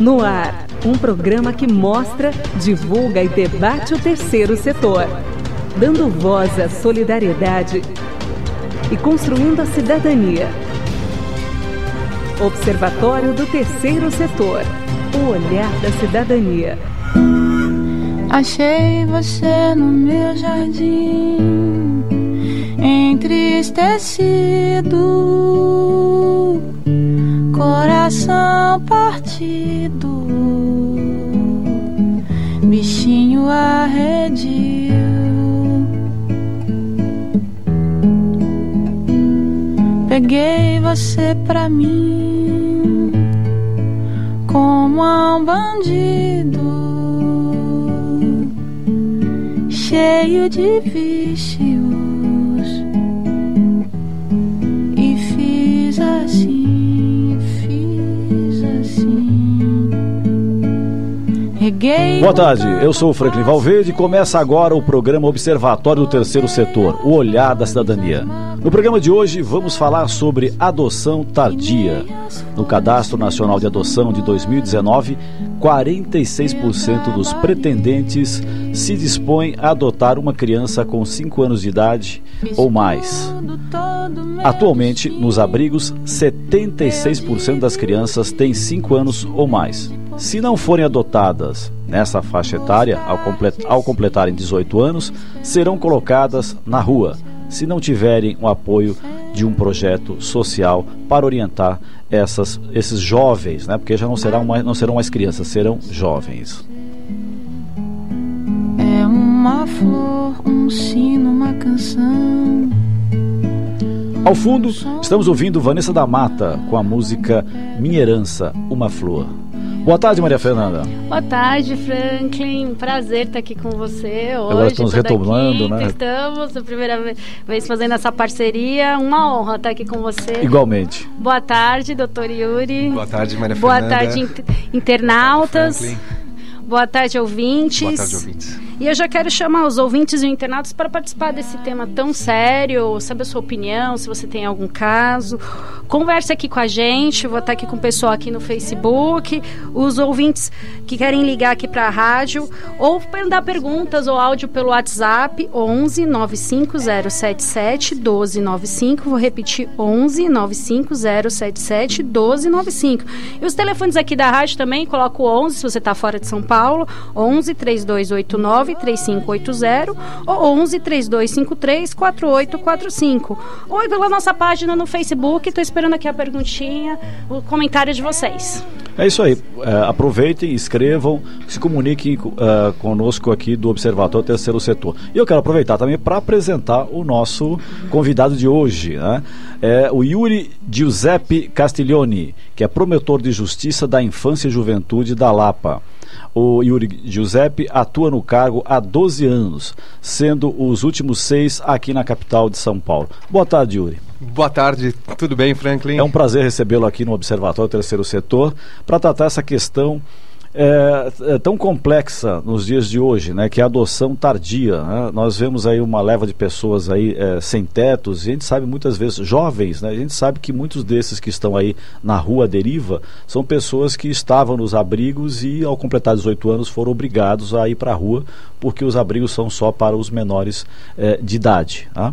No ar, um programa que mostra, divulga e debate o terceiro setor, dando voz à solidariedade e construindo a cidadania. Observatório do Terceiro Setor. O olhar da cidadania. Achei você no meu jardim, entristecido, coração partido, bichinho arredio. Peguei você pra mim como um bandido. Cheio de vícios. E fiz assim, Boa tarde, eu sou o Franklin Valverde e começa agora o programa Observatório do Terceiro Setor, o olhar da cidadania. No programa de hoje vamos falar sobre adoção tardia. No Cadastro Nacional de Adoção de 2019, 46% dos pretendentes se dispõem a adotar uma criança com 5 anos de idade ou mais. Atualmente, nos abrigos, 76% das crianças têm 5 anos ou mais. Se não forem adotadas nessa faixa etária, ao, complet ao completarem 18 anos, serão colocadas na rua se não tiverem o apoio de um projeto social para orientar essas, esses jovens, né? porque já não serão, mais, não serão mais crianças, serão jovens. É uma flor, um sino, uma canção. Ao fundo, estamos ouvindo Vanessa da Mata com a música Minha Herança, Uma Flor. Boa tarde, Maria Fernanda. Boa tarde, Franklin. Prazer estar aqui com você hoje. Agora estamos retomando, quinta, né? Estamos, a primeira vez fazendo essa parceria. Uma honra estar aqui com você. Igualmente. Boa tarde, doutor Yuri. Boa tarde, Maria Boa Fernanda. tarde, inter internautas. Franklin. Boa tarde, ouvintes. Boa tarde, ouvintes. E eu já quero chamar os ouvintes e internautas para participar desse tema tão sério, saber a sua opinião, se você tem algum caso. Converse aqui com a gente, vou estar aqui com o pessoal aqui no Facebook, os ouvintes que querem ligar aqui para a rádio, ou mandar perguntas ou áudio pelo WhatsApp, 11 95077 1295. Vou repetir, 11 95077 1295. E os telefones aqui da rádio também, coloco o 11 se você está fora de São Paulo, 11 3289 3580 ou 11 3253 4845. Ou pela nossa página no Facebook. Estou esperando aqui a perguntinha, o comentário de vocês. É isso aí. É, aproveitem, escrevam, se comuniquem uh, conosco aqui do Observatório Terceiro Setor. E eu quero aproveitar também para apresentar o nosso convidado de hoje, né? É o Yuri Giuseppe Castiglioni, que é promotor de justiça da infância e juventude da Lapa. O Yuri Giuseppe atua no cargo há 12 anos, sendo os últimos seis aqui na capital de São Paulo. Boa tarde, Yuri. Boa tarde, tudo bem, Franklin? É um prazer recebê-lo aqui no Observatório Terceiro Setor para tratar essa questão é, é, tão complexa nos dias de hoje, né, que é a adoção tardia. Né? Nós vemos aí uma leva de pessoas aí é, sem tetos, e a gente sabe muitas vezes, jovens, né, a gente sabe que muitos desses que estão aí na rua à deriva são pessoas que estavam nos abrigos e ao completar 18 anos foram obrigados a ir para a rua, porque os abrigos são só para os menores é, de idade. Tá?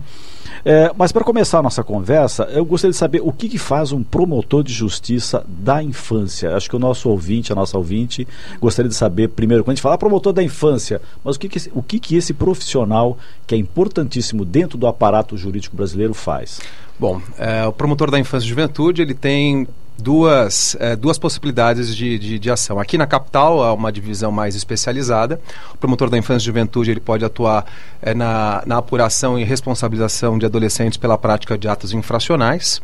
É, mas para começar a nossa conversa, eu gostaria de saber o que, que, faz um promotor de justiça da infância. Acho que o nosso ouvinte, a nossa ouvinte, gostaria de saber, primeiro, quando a gente fala promotor da infância, mas o que, que, o que, que esse profissional, que é importantíssimo dentro do aparato jurídico brasileiro, faz? Bom, é, o promotor da infância e juventude, ele tem duas, é, duas possibilidades de, de, de, ação. Aqui na capital, há uma divisão mais especializada. O promotor da infância e juventude ele pode atuar é, na, na apuração e responsabilização de adolescentes pela prática de atos infracionais.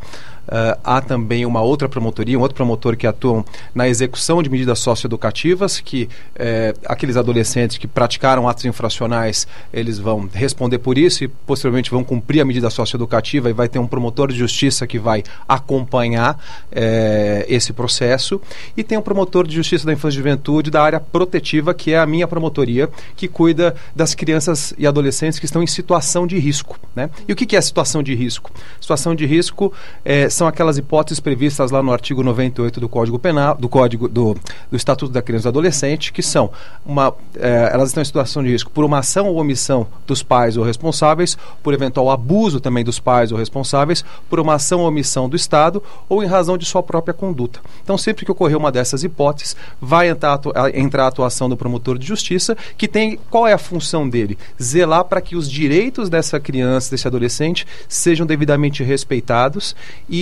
Uh, há também uma outra promotoria, um outro promotor que atuam na execução de medidas socioeducativas, que eh, aqueles adolescentes que praticaram atos infracionais, eles vão responder por isso e posteriormente vão cumprir a medida socioeducativa e vai ter um promotor de justiça que vai acompanhar eh, esse processo. E tem um promotor de justiça da infância e juventude da área protetiva, que é a minha promotoria, que cuida das crianças e adolescentes que estão em situação de risco. Né? E o que, que é situação de risco? Situação de risco é são aquelas hipóteses previstas lá no artigo 98 do Código Penal, do Código do, do Estatuto da Criança e do Adolescente, que são uma, é, elas estão em situação de risco por uma ação ou omissão dos pais ou responsáveis, por eventual abuso também dos pais ou responsáveis, por uma ação ou omissão do Estado ou em razão de sua própria conduta. Então, sempre que ocorrer uma dessas hipóteses, vai entrar, entrar a atuação do promotor de justiça, que tem qual é a função dele? Zelar para que os direitos dessa criança, desse adolescente, sejam devidamente respeitados e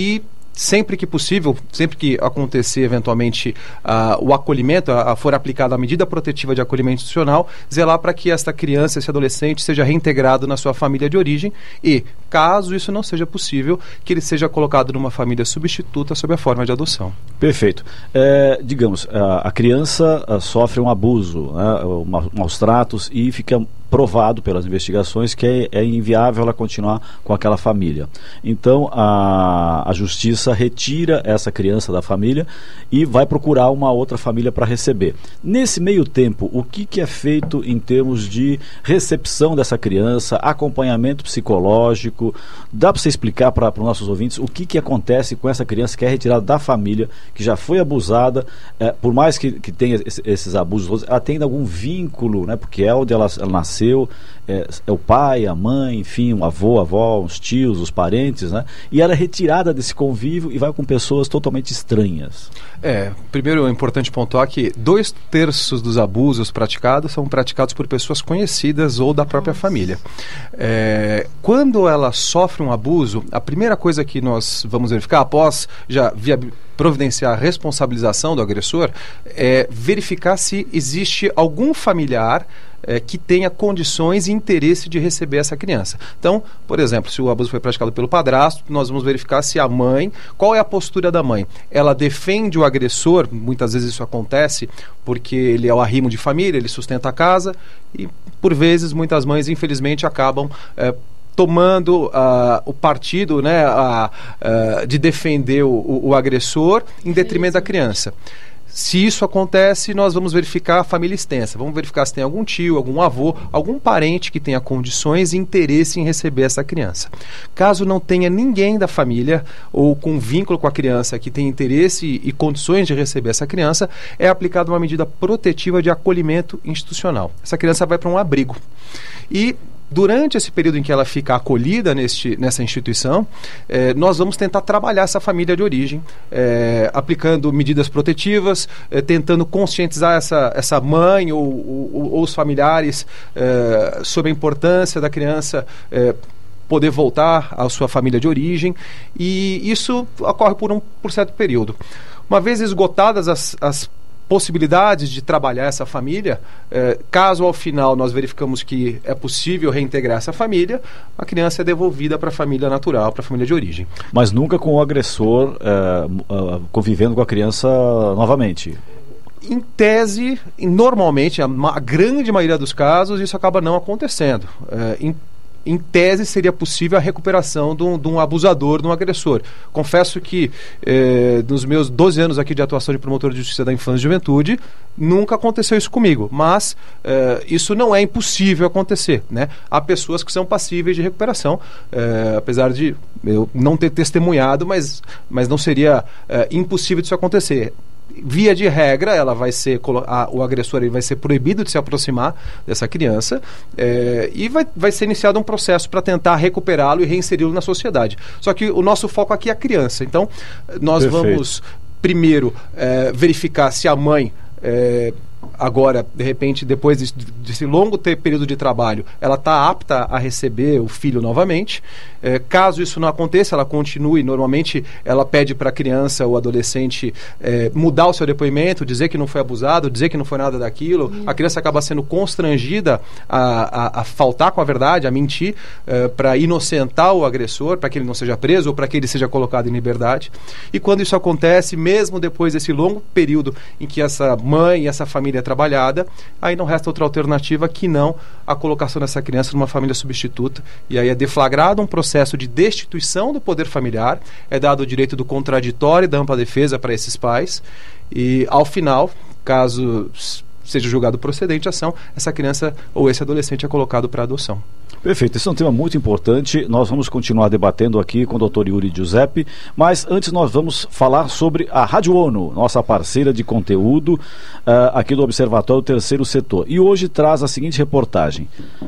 sempre que possível, sempre que acontecer eventualmente uh, o acolhimento, for aplicada a medida protetiva de acolhimento institucional, zelar para que esta criança, esse adolescente, seja reintegrado na sua família de origem e, caso isso não seja possível, que ele seja colocado numa família substituta sob a forma de adoção. Perfeito. É, digamos, a, a criança a, sofre um abuso, né, maus tratos e fica provado pelas investigações que é, é, inviável ela continuar com aquela família. Então a, a justiça retira essa criança da família e vai procurar uma outra família para receber. Nesse meio tempo, o que, que é feito em termos de recepção dessa criança, acompanhamento psicológico? Dá para você explicar para os nossos ouvintes o que, que acontece com essa criança que é retirada da família, que já foi abusada, é, por mais que, que tenha esses abusos, ela tem algum vínculo, né, porque é onde ela, ela nasceu nasceu, é, é, o pai, a mãe, enfim, um avô, a avó, os tios, os parentes, né? E ela é retirada desse convívio e vai com pessoas totalmente estranhas. É, primeiro é importante pontuar que dois terços dos abusos praticados são praticados por pessoas conhecidas ou da própria Nossa. família. É, quando ela sofre um abuso, a primeira coisa que nós vamos verificar após já via providenciar a responsabilização do agressor é verificar se existe algum familiar é, que tenha condições e interesse de receber essa criança. Então, por exemplo, se o abuso foi praticado pelo padrasto, nós vamos verificar se a mãe, qual é a postura da mãe? Ela defende o agressor, muitas vezes isso acontece porque ele é o arrimo de família, ele sustenta a casa e, por vezes, muitas mães, infelizmente, acabam. É, tomando uh, o partido né, uh, de defender o, o, o agressor em detrimento da criança. Se isso acontece, nós vamos verificar a família extensa. Vamos verificar se tem algum tio, algum avô, algum parente que tenha condições e interesse em receber essa criança. Caso não tenha ninguém da família ou com vínculo com a criança que tenha interesse e condições de receber essa criança, é aplicada uma medida protetiva de acolhimento institucional. Essa criança vai para um abrigo. E Durante esse período em que ela fica acolhida neste, nessa instituição, eh, nós vamos tentar trabalhar essa família de origem, eh, aplicando medidas protetivas, eh, tentando conscientizar essa, essa mãe ou, ou, ou os familiares sobre a importância da criança poder voltar à sua família de origem. E isso ocorre por um por certo período. Uma vez esgotadas as, as possibilidades de trabalhar essa família. Eh, caso ao final nós verificamos que é possível reintegrar essa família, a criança é devolvida para a família natural, para a família de origem. Mas nunca com o agressor eh, uh, convivendo com a criança novamente em tese, normalmente, a, a, grande maioria dos casos, isso acaba não acontecendo. É, em em tese seria possível a recuperação de um, de um abusador, de um agressor. Confesso que eh, nos meus 12 anos aqui de atuação de promotor de justiça da infância e juventude, nunca aconteceu isso comigo. Mas eh, isso não é impossível acontecer. Né? Há pessoas que são passíveis de recuperação, eh, apesar de eu não ter testemunhado, mas, mas não seria eh, impossível disso acontecer via de regra, ela vai ser a, o agressor ele vai ser proibido de se aproximar dessa criança é, e vai, vai ser iniciado um processo para tentar recuperá-lo e reinseri-lo na sociedade. Só que o nosso foco aqui é a criança. Então, nós Perfeito. vamos primeiro é, verificar se a mãe é, agora, de repente, depois desse, desse longo período de trabalho, ela está apta a receber o filho novamente. É, caso isso não aconteça, ela continue. Normalmente, ela pede para a criança ou adolescente é, mudar o seu depoimento, dizer que não foi abusado, dizer que não foi nada daquilo. A criança acaba sendo constrangida a, a, a faltar com a verdade, a mentir, é, para inocentar o agressor, para que ele não seja preso ou para que ele seja colocado em liberdade. E quando isso acontece, mesmo depois desse longo período em que essa mãe e essa família trabalhada, aí não resta outra alternativa que não a colocação dessa criança numa família substituta. E aí é deflagrado um processo de destituição do poder familiar, é dado o direito do contraditório e da ampla defesa para esses pais, e ao final, caso seja julgado procedente a ação, essa criança ou esse adolescente é colocado para adoção. Perfeito, esse é um tema muito importante. Nós vamos continuar debatendo aqui com o Dr. Yuri Giuseppe, mas antes nós vamos falar sobre a Rádio ONU, nossa parceira de conteúdo uh, aqui do Observatório Terceiro Setor. E hoje traz a seguinte reportagem: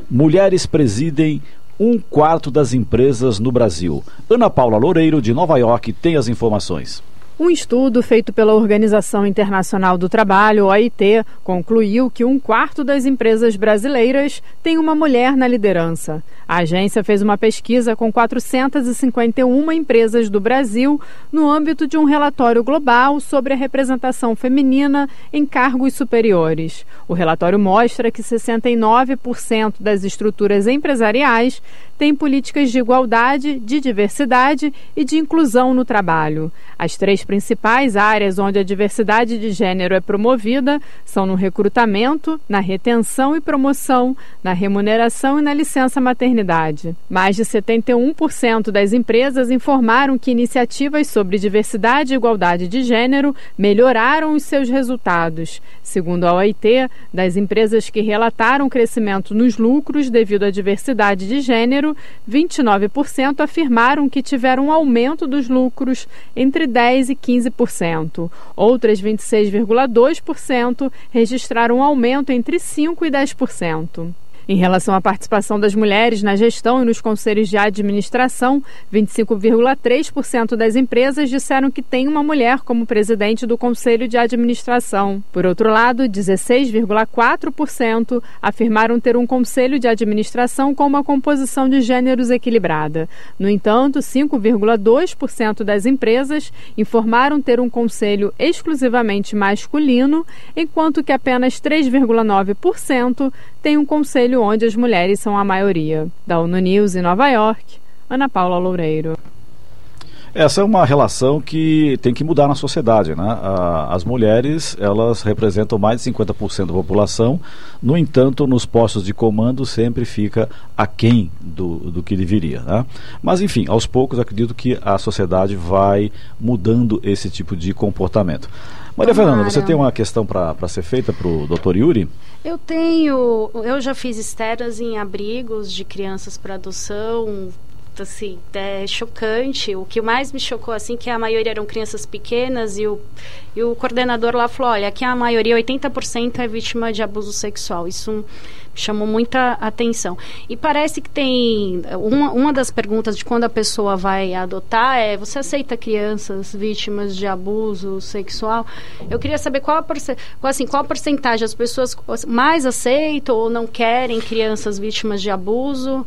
Mulheres presidem um quarto das empresas no Brasil. Ana Paula Loureiro, de Nova York, tem as informações. Um estudo feito pela Organização Internacional do Trabalho, OIT, concluiu que um quarto das empresas brasileiras tem uma mulher na liderança. A agência fez uma pesquisa com 451 empresas do Brasil no âmbito de um relatório global sobre a representação feminina em cargos superiores. O relatório mostra que 69% das estruturas empresariais têm políticas de igualdade, de diversidade e de inclusão no trabalho. As três principais áreas onde a diversidade de gênero é promovida são no recrutamento, na retenção e promoção, na remuneração e na licença maternidade. Mais de 71% das empresas informaram que iniciativas sobre diversidade e igualdade de gênero melhoraram os seus resultados. Segundo a OIT, das empresas que relataram crescimento nos lucros devido à diversidade de gênero, 29% afirmaram que tiveram um aumento dos lucros entre 10 e 15%. Outras 26,2% registraram um aumento entre 5 e 10%. Em relação à participação das mulheres na gestão e nos conselhos de administração, 25,3% das empresas disseram que tem uma mulher como presidente do conselho de administração. Por outro lado, 16,4% afirmaram ter um conselho de administração com uma composição de gêneros equilibrada. No entanto, 5,2% das empresas informaram ter um conselho exclusivamente masculino, enquanto que apenas 3,9% têm um conselho onde as mulheres são a maioria. Da ONU News em Nova York, Ana Paula Loureiro. Essa é uma relação que tem que mudar na sociedade, né? As mulheres, elas representam mais de 50% da população, no entanto, nos postos de comando sempre fica aquém do, do que deveria, né? Mas, enfim, aos poucos acredito que a sociedade vai mudando esse tipo de comportamento. Maria Tomara. Fernanda, você tem uma questão para ser feita para o doutor Yuri? Eu tenho, eu já fiz esteras em abrigos de crianças para adoção, assim, é chocante. O que mais me chocou, assim, que a maioria eram crianças pequenas e o, e o coordenador lá falou, olha, aqui a maioria, 80% é vítima de abuso sexual. Isso chamou muita atenção. E parece que tem, uma, uma das perguntas de quando a pessoa vai adotar é, você aceita crianças vítimas de abuso sexual? Eu queria saber qual a, assim, qual a porcentagem as pessoas mais aceitam ou não querem crianças vítimas de abuso?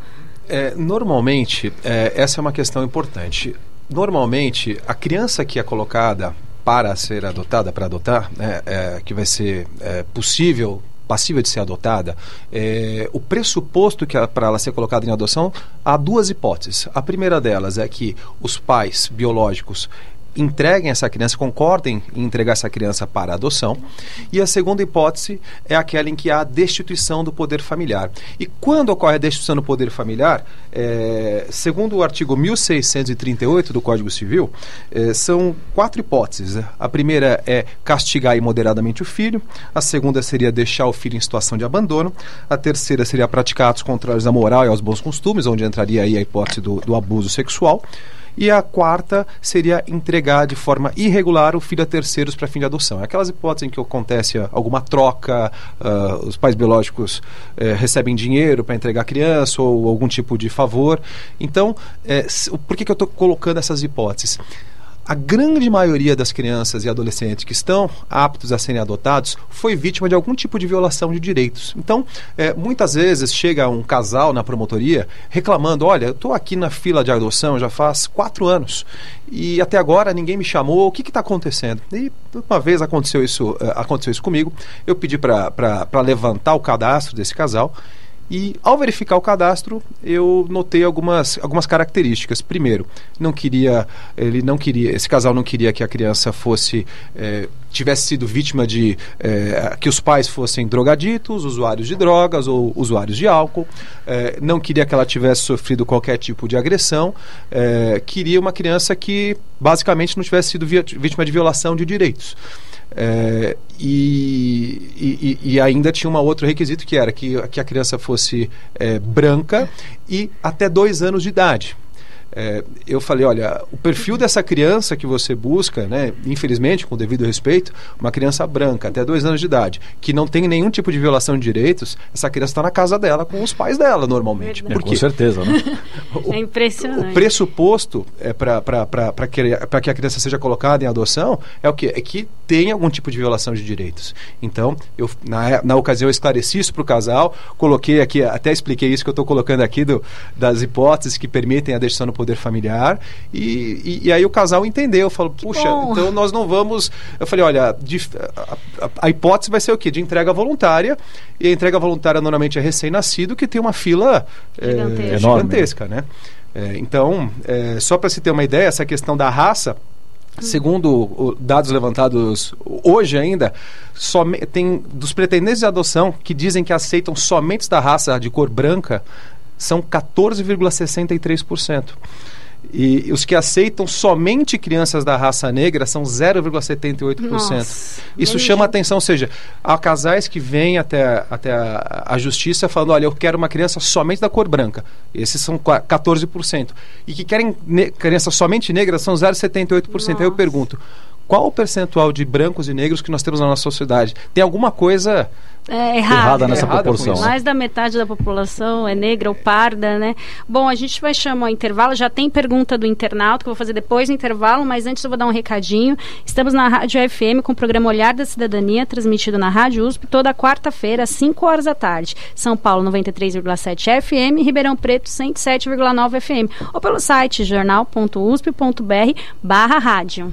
É, normalmente, é, essa é uma questão importante. Normalmente, a criança que é colocada para ser adotada, para adotar, né, é, que vai ser é, possível passível de ser adotada, é, o pressuposto que para ela ser colocada em adoção, há duas hipóteses. A primeira delas é que os pais biológicos entreguem essa criança, concordem em entregar essa criança para adoção. E a segunda hipótese é aquela em que há destituição do poder familiar. E quando ocorre a destituição do poder familiar, é, segundo o artigo 1638 do Código Civil, é, são quatro hipóteses. A primeira é castigar imoderadamente o filho, a segunda seria deixar o filho em situação de abandono, a terceira seria praticar atos contrários à moral e aos bons costumes, onde entraria aí a hipótese do, do abuso sexual. E a quarta seria entregar de forma irregular o filho a terceiros para fim de adoção. É aquelas hipóteses em que acontece alguma troca, uh, os pais biológicos uh, recebem dinheiro para entregar a criança ou algum tipo de favor. Então, uh, por que, que eu estou colocando essas hipóteses? A grande maioria das crianças e adolescentes que estão aptos a serem adotados foi vítima de algum tipo de violação de direitos. Então, é, muitas vezes chega um casal na promotoria reclamando: olha, eu estou aqui na fila de adoção já faz quatro anos e até agora ninguém me chamou, o que está acontecendo? E uma vez aconteceu isso, é, aconteceu isso comigo, eu pedi para levantar o cadastro desse casal e ao verificar o cadastro, eu notei algumas, algumas características. Primeiro, não queria, ele não queria, esse casal não queria que a criança fosse é, tivesse sido vítima de é, que os pais fossem drogaditos, usuários de drogas ou usuários de álcool. É, não queria que ela tivesse sofrido qualquer tipo de agressão. queria uma criança que basicamente não tivesse sido vítima de violação de direitos. É, e, e, e, ainda tinha um outro requisito que era que, que a criança fosse é, branca e até dois anos de idade é, eu falei, olha, o perfil dessa criança que você busca, né, infelizmente, com devido respeito, uma criança branca, até dois anos de idade, que não tem nenhum tipo de violação de direitos, essa criança está na casa dela com os pais dela, normalmente. É, com certeza, né? o, é impressionante. O pressuposto é para que, que a criança seja colocada em adoção é o quê? É que tem algum tipo de violação de direitos. Então, eu, na, na ocasião, eu esclareci isso para o casal, coloquei aqui, até expliquei isso que eu estou colocando aqui do, das hipóteses que permitem a decisão no poder poder familiar. E, e, e aí o casal entendeu, falou, puxa, então nós não vamos. Eu falei, olha, de, a, a, a, hipótese vai ser o quê? De entrega voluntária. E a entrega voluntária normalmente é recém-nascido que tem uma fila gigantesca, é, gigantesca né? É, então, é, só para se ter uma ideia, essa questão da raça. Segundo dados levantados hoje ainda, tem dos pretendentes de adoção que dizem que aceitam somente da raça de cor branca, são 14,63%. E os que aceitam somente crianças da raça negra são 0,78%. Isso chama atenção, ou seja, há casais que vêm até, até a, a, justiça falando, olha, eu quero uma criança somente da cor branca. Esses são 14%. E que querem crianças somente negras são 0,78%. Aí eu pergunto, qual o percentual de brancos e negros que nós temos na nossa sociedade? Tem alguma coisa é, errada, errada nessa é proporção? Mais da metade da população é negra ou parda, né? Bom, a gente vai chamar o intervalo. Já tem pergunta do internauta que eu vou fazer depois do intervalo, mas antes eu vou dar um recadinho. Estamos na Rádio FM com o programa Olhar da Cidadania, transmitido na Rádio USP toda quarta-feira, às 5 horas da tarde. São Paulo 93,7 FM, Ribeirão Preto 107,9 FM. Ou pelo site jornal.usp.br/barra rádio.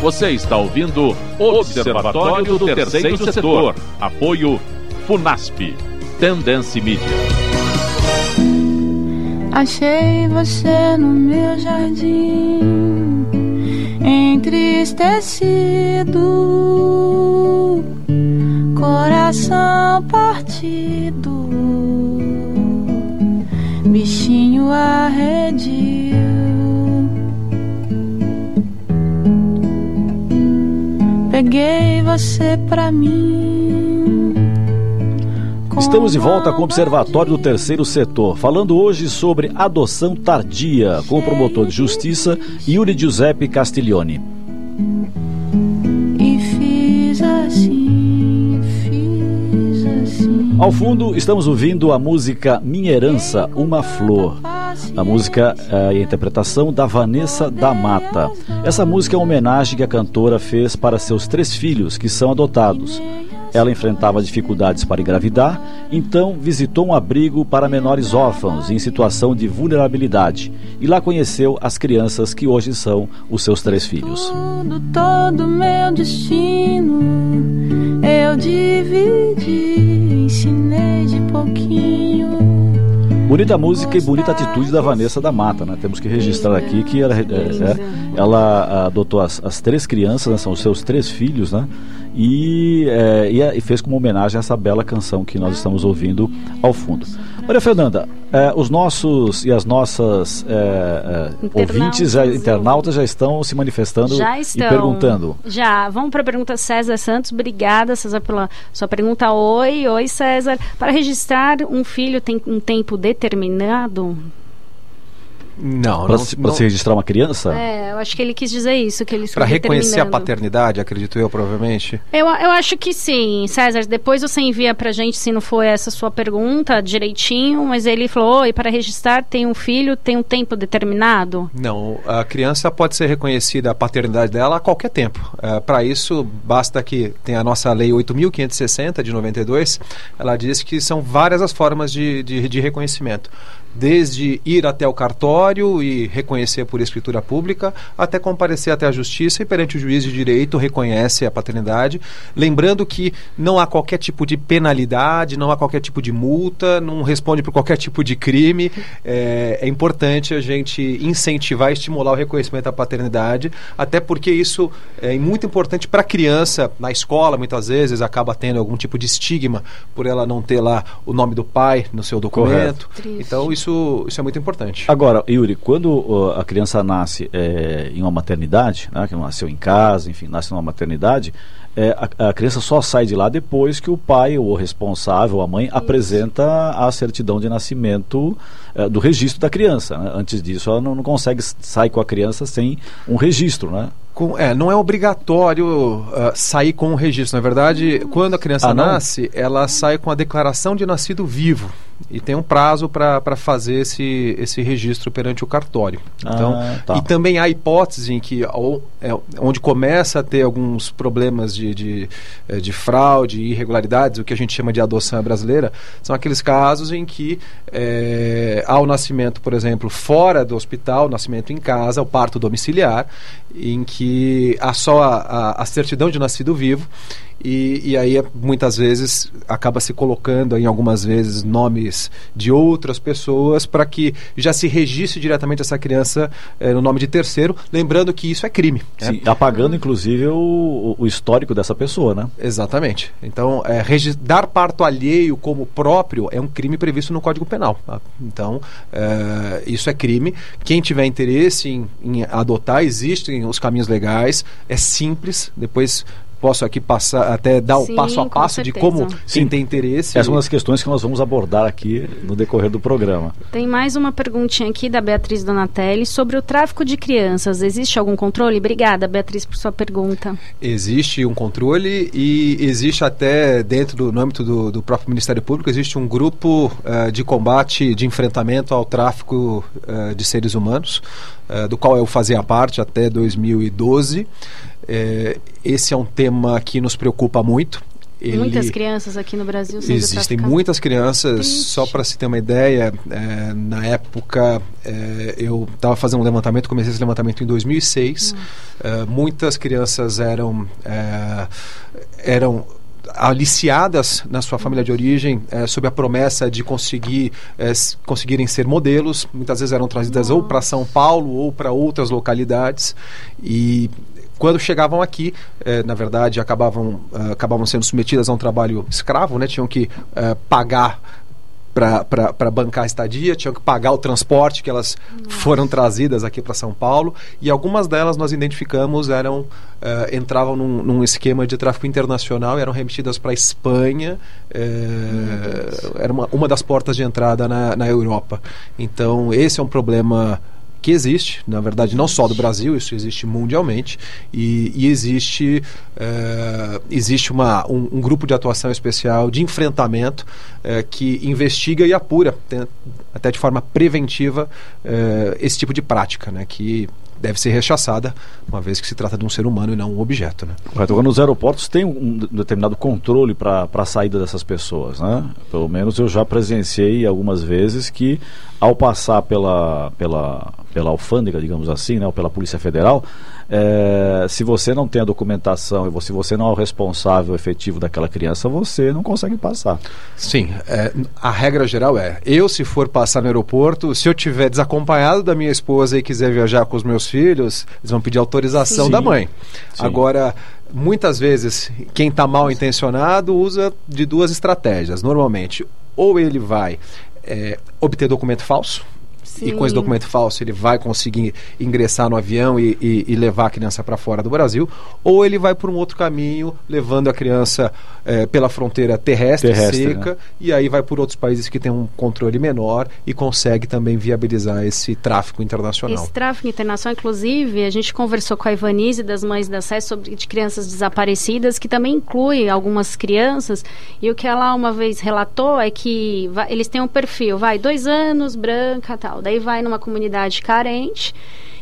Você está ouvindo Observatório do Terceiro Setor. Apoio FUNASP. Tendência Mídia. Achei você no meu jardim, entristecido, coração partido, bichinho arredio. Peguei você pra mim Estamos de volta com o Observatório do Terceiro Setor, falando hoje sobre adoção tardia, com o promotor de justiça Yuri Giuseppe Castiglione. E fiz assim, fiz assim. Ao fundo, estamos ouvindo a música Minha Herança, Uma Flor. A música é a interpretação da Vanessa da Mata. Essa música é uma homenagem que a cantora fez para seus três filhos, que são adotados. Ela enfrentava dificuldades para engravidar, então visitou um abrigo para menores órfãos em situação de vulnerabilidade e lá conheceu as crianças que hoje são os seus três filhos. Todo, todo meu destino eu dividi, ensinei de pouquinho. Bonita música e bonita atitude da Vanessa da Mata, né? Temos que registrar aqui que ela, é, é, ela adotou as, as, três crianças, né? são os seus três filhos, né? E, é, e, fez como homenagem a essa bela canção que nós estamos ouvindo ao fundo. Maria Fernanda, é, os nossos e as nossas é, é ouvintes, já, internautas já estão se manifestando já estão, e perguntando. Já, vamos para a pergunta César Santos. Obrigada, César, pela sua pergunta. Oi, oi, César. Para registrar um filho tem um tempo determinado? Não, para não, se, não... se registrar uma criança? É, eu acho que ele quis dizer isso, que ele Para reconhecer a paternidade, acredito eu, provavelmente. Eu, eu acho que sim, César. Depois você envia pra gente, se não for essa sua pergunta, direitinho, mas ele falou, e para registrar tem um filho, tem um tempo determinado? Não, a criança pode ser reconhecida a paternidade dela a qualquer tempo. É, para isso, basta que tem a nossa lei 8.560 de 92, ela diz que são várias as formas de, de, de reconhecimento desde ir até o cartório e reconhecer por escritura pública, até comparecer até a justiça e perante o juiz de direito reconhece a paternidade, lembrando que não há qualquer tipo de penalidade, não há qualquer tipo de multa, não responde por qualquer tipo de crime. É, é importante a gente incentivar e estimular o reconhecimento da paternidade, até porque isso é muito importante para a criança na escola, muitas vezes acaba tendo algum tipo de estigma por ela não ter lá o nome do pai no seu documento. Então isso isso, isso é muito importante. Agora, Yuri, quando uh, a criança nasce é, em uma maternidade, né, que nasceu em casa, enfim, nasce numa maternidade, é, a, a, criança só sai de lá depois que o pai, ou o responsável, a mãe, isso. apresenta a certidão de nascimento é, do registro da criança. Né? Antes disso, ela não, não consegue sair com a criança sem um registro, né? Com, é, não é obrigatório uh, sair com o registro. Na verdade, quando a criança ah, nasce, ela sai com a declaração de nascido vivo e tem um prazo para fazer esse, esse registro perante o cartório. Então, ah, tá. E também há hipótese em que, ou, é, onde começa a ter alguns problemas de, de, é, de fraude, irregularidades, o que a gente chama de adoção brasileira, são aqueles casos em que é, há o nascimento, por exemplo, fora do hospital, nascimento em casa, o parto domiciliar, em que há só a, a, a certidão de nascido vivo e, e aí muitas vezes acaba se colocando em algumas vezes nomes de outras pessoas para que já se registre diretamente essa criança eh, no nome de terceiro, lembrando que isso é crime. Né? Sim, né? apagando inclusive o, o, histórico dessa pessoa, né? Exatamente. Então, é, dar parto alheio como próprio é um crime previsto no Código Penal. Tá? Então, é, isso é crime. Quem tiver interesse em, em adotar, existem os caminhos legais, é simples. Depois posso aqui passar até dar Sim, o passo a passo de como Sim. tem interesse. Essa é uma das questões que nós vamos abordar aqui no decorrer do programa. Tem mais uma perguntinha aqui da Beatriz Donatelli sobre o tráfico de crianças. Existe algum controle? Obrigada, Beatriz, por sua pergunta. Existe um controle e existe até dentro do no âmbito do, do próprio Ministério Público existe um grupo uh, de combate, de enfrentamento ao tráfico uh, de seres humanos, uh, do qual eu fazia parte até 2012. É, esse é um tema que nos preocupa muito. Ele... Muitas crianças aqui no Brasil sendo Existem muitas crianças, só para se ter uma ideia, é, na época é, eu estava fazendo um levantamento, comecei esse levantamento em 2006. Hum. É, muitas crianças eram, é, eram aliciadas na sua família de origem é, sob a promessa de conseguir é, conseguirem ser modelos muitas vezes eram trazidas Nossa. ou para São Paulo ou para outras localidades e quando chegavam aqui, eh, na verdade, acabavam, uh, acabavam sendo submetidas a um trabalho escravo, né? tinham que uh, pagar para bancar a estadia, tinham que pagar o transporte que elas Nossa. foram trazidas aqui para São Paulo e algumas delas nós identificamos eram uh, entravam num, num, esquema de tráfico internacional eram remetidas para a Espanha uh, era uma, uma das portas de entrada na, na Europa então esse é um problema que existe, na verdade, não só do Brasil, isso existe mundialmente, e, e existe, é, existe uma, um, um, grupo de atuação especial de enfrentamento é, que investiga e apura, tem, até de forma preventiva, é, esse tipo de prática, né, que deve ser rechaçada, uma vez que se trata de um ser humano e não um objeto. Né? Correto. Agora, nos aeroportos tem um determinado controle para a saída dessas pessoas. Né? Pelo menos eu já presenciei algumas vezes que, ao passar pela, pela pela alfândega, digamos assim, né, ou pela Polícia Federal, é, se você não tem a documentação e se você não é o responsável efetivo daquela criança, você não consegue passar. Sim, é, a regra geral é: eu, se for passar no aeroporto, se eu tiver desacompanhado da minha esposa e quiser viajar com os meus filhos, eles vão pedir autorização Sim. da mãe. Sim. Agora, muitas vezes, quem está mal intencionado usa de duas estratégias. Normalmente, ou ele vai é, obter documento falso, Sim. e com esse documento falso ele vai conseguir ingressar no avião e, e, e levar a criança para fora do Brasil, ou ele vai por um outro caminho, levando a criança é, pela fronteira terrestre, terrestre seca, né? e aí vai por outros países que têm um controle menor e consegue também viabilizar esse tráfico internacional. Esse tráfico internacional, inclusive, a gente conversou com a Ivanise das Mães da SES sobre de crianças desaparecidas, que também inclui algumas crianças, e o que ela uma vez relatou é que vai, eles têm um perfil, vai, dois anos, branca, tal Daí vai numa comunidade carente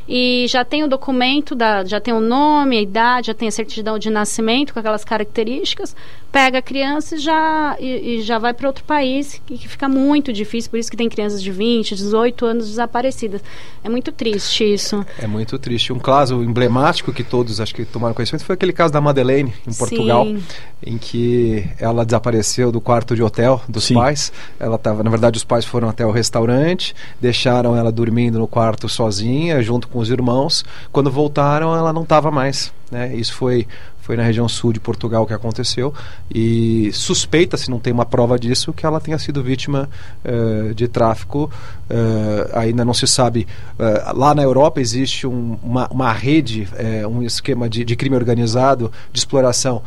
e já tem o documento, da, já tem o nome, a idade, já tem a certidão de nascimento com aquelas características, pega a criança e já, e, e já vai para outro país, que, que, fica muito difícil, por isso que tem crianças de 20, 18 anos desaparecidas. É muito triste isso. É muito triste. Um caso emblemático que todos acho que tomaram conhecimento foi aquele caso da Madeleine, em Portugal, Sim. em que ela desapareceu do quarto de hotel dos Sim. pais. Ela tava, na verdade, os pais foram até o restaurante, deixaram ela dormindo no quarto sozinha, junto com com os irmãos. Quando voltaram, ela não estava mais. Né? Isso foi, foi na região sul de Portugal que aconteceu. E suspeita-se, não tem uma prova disso, que ela tenha sido vítima uh, de tráfico. Uh, ainda não se sabe. Uh, lá na Europa existe um, uma, uma rede, um esquema de, de, crime organizado, de exploração,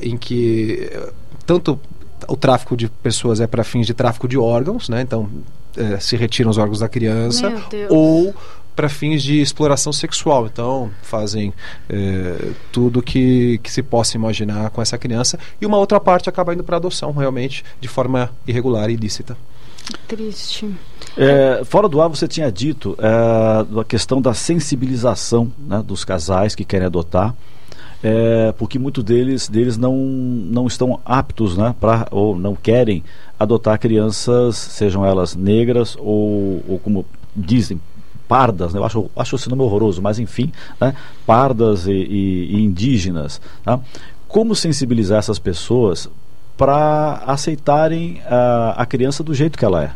em que tanto o tráfico de pessoas é para fins de tráfico de órgãos, né? Então se retiram os órgãos da criança ou para fins de exploração sexual. Então, fazem é, tudo que, que se possa imaginar com essa criança. E uma outra parte acaba indo para adoção, realmente, de forma irregular e ilícita. Triste. É, fora do ar, você tinha dito é, a questão da sensibilização né, dos casais que querem adotar. É, porque muitos deles, deles não, não estão aptos né, pra, ou não querem adotar crianças, sejam elas negras ou, ou como dizem, pardas, né? eu acho, acho esse nome horroroso, mas enfim, né? pardas e, e, e indígenas. Tá? Como sensibilizar essas pessoas para aceitarem a, a criança do jeito que ela é?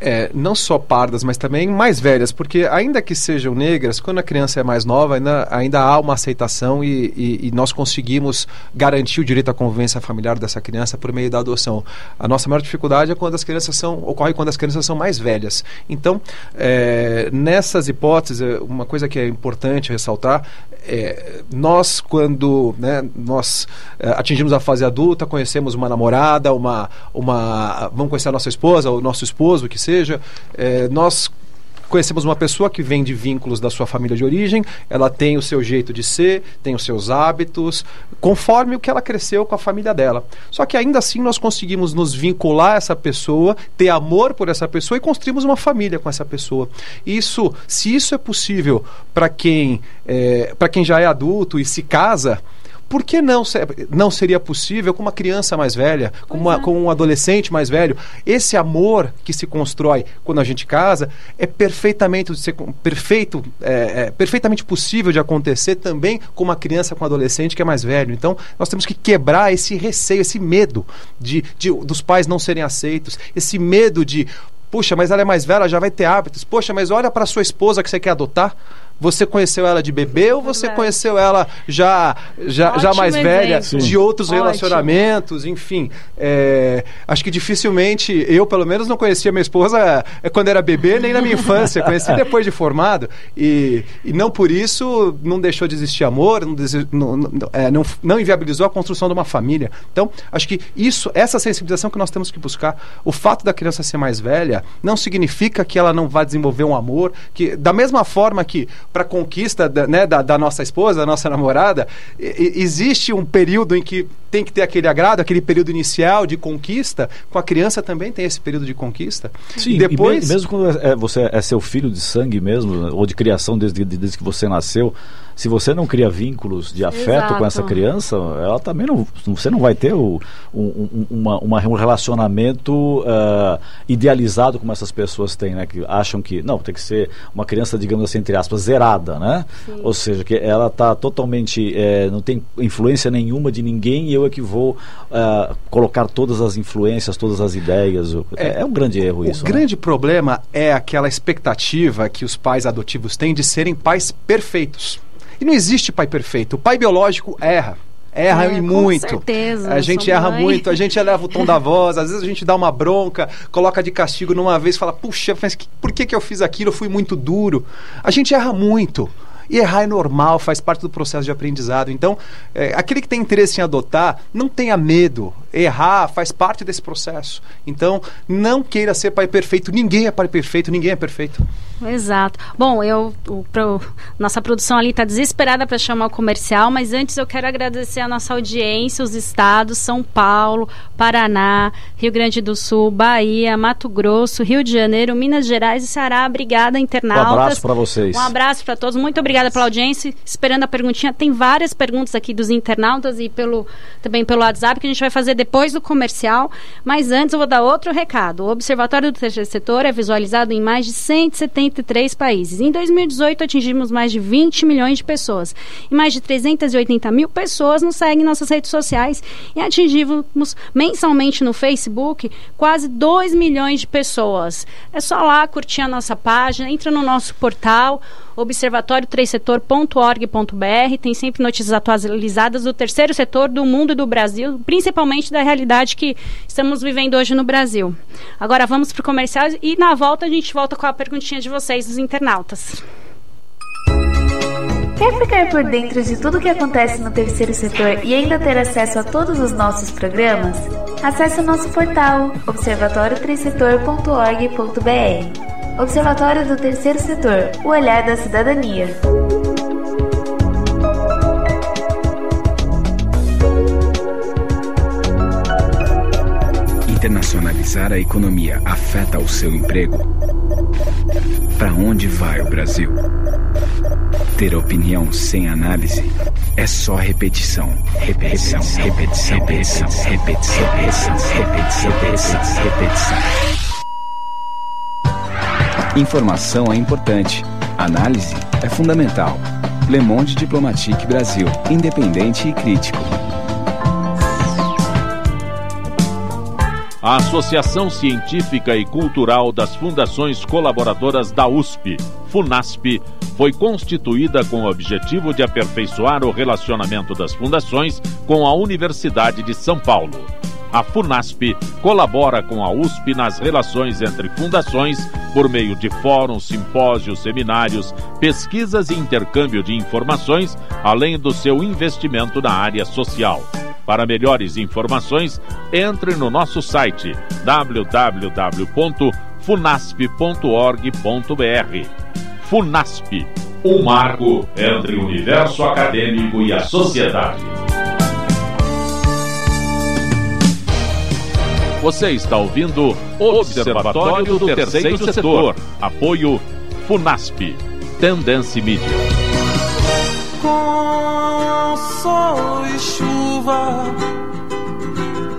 É, não só pardas, mas também mais velhas, porque ainda que sejam negras, quando a criança é mais nova, ainda, ainda há uma aceitação e, e, e, nós conseguimos garantir o direito à convivência familiar dessa criança por meio da adoção. A nossa maior dificuldade é quando as crianças são ocorre quando as crianças são mais velhas. Então, é, nessas hipóteses, uma coisa que é importante ressaltar é, nós quando né, nós é, atingimos a fase adulta, conhecemos uma namorada, uma, uma vamos conhecer a nossa esposa, o nosso esposo, que seja seja, é, nós conhecemos uma pessoa que vem de vínculos da sua família de origem, ela tem o seu jeito de ser, tem os seus hábitos, conforme o que ela cresceu com a família dela. Só que ainda assim nós conseguimos nos vincular a essa pessoa, ter amor por essa pessoa e construímos uma família com essa pessoa. Isso, se isso é possível para quem, é, para quem já é adulto e se casa, por que não, não seria possível com uma criança mais velha, com, uma, é. com um adolescente mais velho? Esse amor que se constrói quando a gente casa é perfeitamente, perfeito, é, é, perfeitamente possível de acontecer também com uma criança, com um adolescente que é mais velho. Então, nós temos que quebrar esse receio, esse medo de, de dos pais não serem aceitos, esse medo de, puxa, mas ela é mais velha, já vai ter hábitos. Poxa, mas olha para sua esposa que você quer adotar. Você conheceu ela de bebê ou você conheceu ela já, já, já mais velha, de outros Ótimo. relacionamentos, enfim. É, acho que dificilmente, eu pelo menos não conhecia minha esposa é, quando era bebê, nem na minha infância. Conheci depois de formado. E, e não por isso não deixou de existir amor, não, não, não, é, não, não inviabilizou a construção de uma família. Então, acho que isso, essa sensibilização que nós temos que buscar. O fato da criança ser mais velha não significa que ela não vai desenvolver um amor, que da mesma forma que para conquista da, né, da, da, nossa esposa, da nossa namorada, e, existe um período em que tem que ter aquele agrado, aquele período inicial de conquista, com a criança também tem esse período de conquista. Sim, depois... e mesmo quando é, você é seu filho de sangue mesmo, ou de criação desde, desde que você nasceu, se você não cria vínculos de afeto Exato. com essa criança, ela também não. Você não vai ter o, um, uma, uma, um relacionamento uh, idealizado como essas pessoas têm, né? Que acham que. Não, tem que ser uma criança, digamos assim, entre aspas, zerada, né? Sim. Ou seja, que ela está totalmente. É, não tem influência nenhuma de ninguém e eu é que vou uh, colocar todas as influências, todas as ideias. É, é um grande erro o isso. O né? grande problema é aquela expectativa que os pais adotivos têm de serem pais perfeitos. E não existe pai perfeito. O pai biológico erra. Erra é, e muito. Com certeza. A gente erra mãe. muito, a gente eleva o tom da voz, às vezes a gente dá uma bronca, coloca de castigo numa vez, fala, puxa, mas que, por que, que eu fiz aquilo? Eu fui muito duro. A gente erra muito. E errar é normal, faz parte do processo de aprendizado. Então, é, aquele que tem interesse em adotar, não tenha medo. Errar faz parte desse processo. Então, não queira ser pai perfeito. Ninguém é pai perfeito, ninguém é perfeito. Exato. Bom, eu, o, pro, nossa produção ali está desesperada para chamar o comercial, mas antes eu quero agradecer a nossa audiência, os estados São Paulo, Paraná, Rio Grande do Sul, Bahia, Mato Grosso, Rio de Janeiro, Minas Gerais e Ceará. Obrigada, internautas. Um abraço para vocês. Um abraço para todos. Muito obrigada pela audiência. Esperando a perguntinha. Tem várias perguntas aqui dos internautas e pelo, também pelo WhatsApp que a gente vai fazer depois do comercial. Mas antes eu vou dar outro recado. O Observatório do Terceiro Setor é visualizado em mais de 170 103 países. Em 2018, atingimos mais de 20 milhões de pessoas. E mais de 380 mil pessoas nos seguem em nossas redes sociais. E atingimos mensalmente no Facebook quase 2 milhões de pessoas. É só lá curtir a nossa página, entra no nosso portal observatório3setor.org.br. Tem sempre notícias atualizadas do terceiro setor do mundo e do Brasil, principalmente da realidade que estamos vivendo hoje no Brasil. Agora vamos para o comercial e na volta a gente volta com a perguntinha de vocês, dos internautas. Quer ficar por dentro de tudo o que acontece no terceiro setor e ainda ter acesso a todos os nossos programas? Acesse o nosso portal observatório3setor.org.br. Observatório do Terceiro Setor O Olhar da Cidadania. Internacionalizar a economia afeta o seu emprego? Para onde vai o Brasil? Ter opinião sem análise é só repetição. Repetição, repetição, repetição, repetição, repetição, repetição, repetição. Informação é importante. Análise é fundamental. Le Monde Diplomatique Brasil. Independente e crítico. A Associação Científica e Cultural das Fundações Colaboradoras da USP, FUNASP, foi constituída com o objetivo de aperfeiçoar o relacionamento das fundações com a Universidade de São Paulo. A FUNASP colabora com a USP nas relações entre fundações por meio de fóruns, simpósios, seminários, pesquisas e intercâmbio de informações, além do seu investimento na área social. Para melhores informações, entre no nosso site www.funasp.org.br. FUNASP um marco entre o universo acadêmico e a sociedade. Você está ouvindo Observatório do Terceiro Setor. Apoio FUNASP. Tendência Mídia. Com sol e chuva,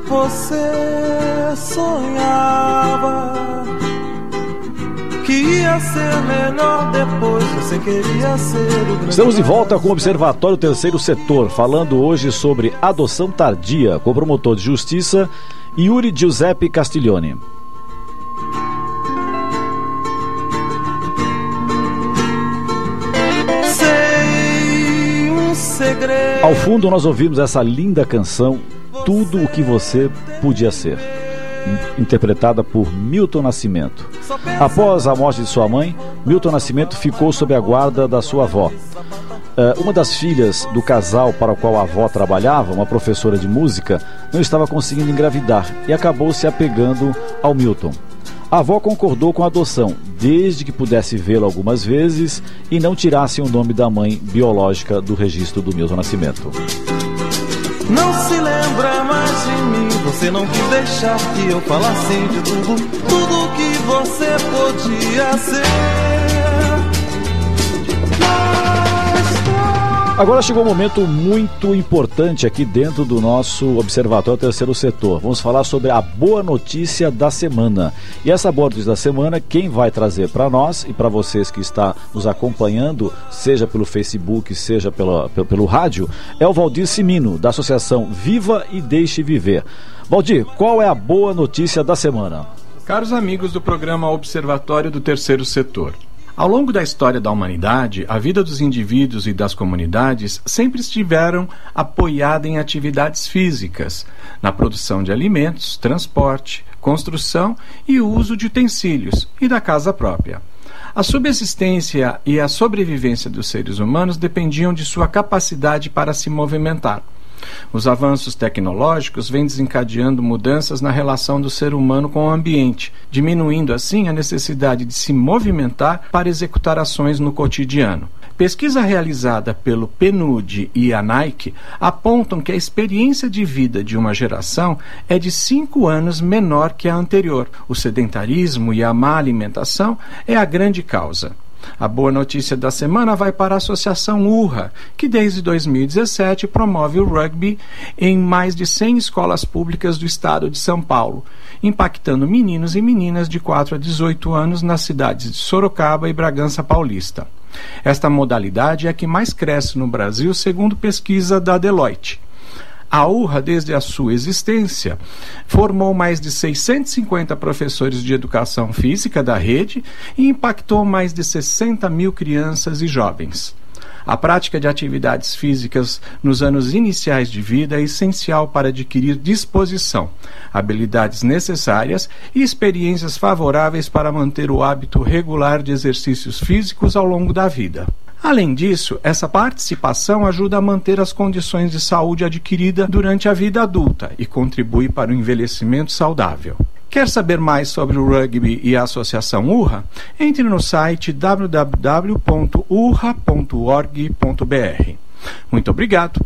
você sonhava que ia ser melhor depois. Você queria ser o grande. Estamos de volta com o Observatório Terceiro Setor, falando hoje sobre adoção tardia com o promotor de justiça Yuri Giuseppe Castiglione. Ao fundo nós ouvimos essa linda canção Tudo o que você podia ser, interpretada por Milton Nascimento. Após a morte de sua mãe, Milton Nascimento ficou sob a guarda da sua avó. Uh, uma das filhas do casal para o qual a avó trabalhava, uma professora de música, não estava conseguindo engravidar e acabou se apegando ao Milton. A avó concordou com a adoção, desde que pudesse vê-lo algumas vezes e não tirasse o nome da mãe biológica do registro do Milton Nascimento. Não se lembra mais de mim. Você não quis deixar que eu falasse de tudo, tudo que você podia ser. Agora chegou um momento muito importante aqui dentro do nosso Observatório Terceiro Setor. Vamos falar sobre a boa notícia da semana. E essa boa notícia da semana, quem vai trazer para nós e para vocês que está nos acompanhando, seja pelo Facebook, seja pelo, pelo, pelo rádio, é o Valdir Simino, da Associação Viva e Deixe Viver. Valdir, qual é a boa notícia da semana? Caros amigos do programa Observatório do Terceiro Setor. Ao longo da história da humanidade, a vida dos indivíduos e das comunidades sempre estiveram apoiada em atividades físicas, na produção de alimentos, transporte, construção e uso de utensílios e da casa própria. A subsistência e a sobrevivência dos seres humanos dependiam de sua capacidade para se movimentar. Os avanços tecnológicos vêm desencadeando mudanças na relação do ser humano com o ambiente, diminuindo assim a necessidade de se movimentar para executar ações no cotidiano. Pesquisa realizada pelo PNUD e a Nike apontam que a experiência de vida de uma geração é de cinco anos menor que a anterior. O sedentarismo e a má alimentação é a grande causa. A boa notícia da semana vai para a Associação URRA, que desde 2017 promove o rugby em mais de 100 escolas públicas do estado de São Paulo, impactando meninos e meninas de 4 a 18 anos nas cidades de Sorocaba e Bragança Paulista. Esta modalidade é a que mais cresce no Brasil, segundo pesquisa da Deloitte. A URRA, desde a sua existência, formou mais de 650 professores de educação física da rede e impactou mais de 60 mil crianças e jovens. A prática de atividades físicas nos anos iniciais de vida é essencial para adquirir disposição, habilidades necessárias e experiências favoráveis para manter o hábito regular de exercícios físicos ao longo da vida. Além disso, essa participação ajuda a manter as condições de saúde adquirida durante a vida adulta e contribui para o envelhecimento saudável. Quer saber mais sobre o rugby e a Associação URRA? Entre no site www.urra.org.br. Muito obrigado.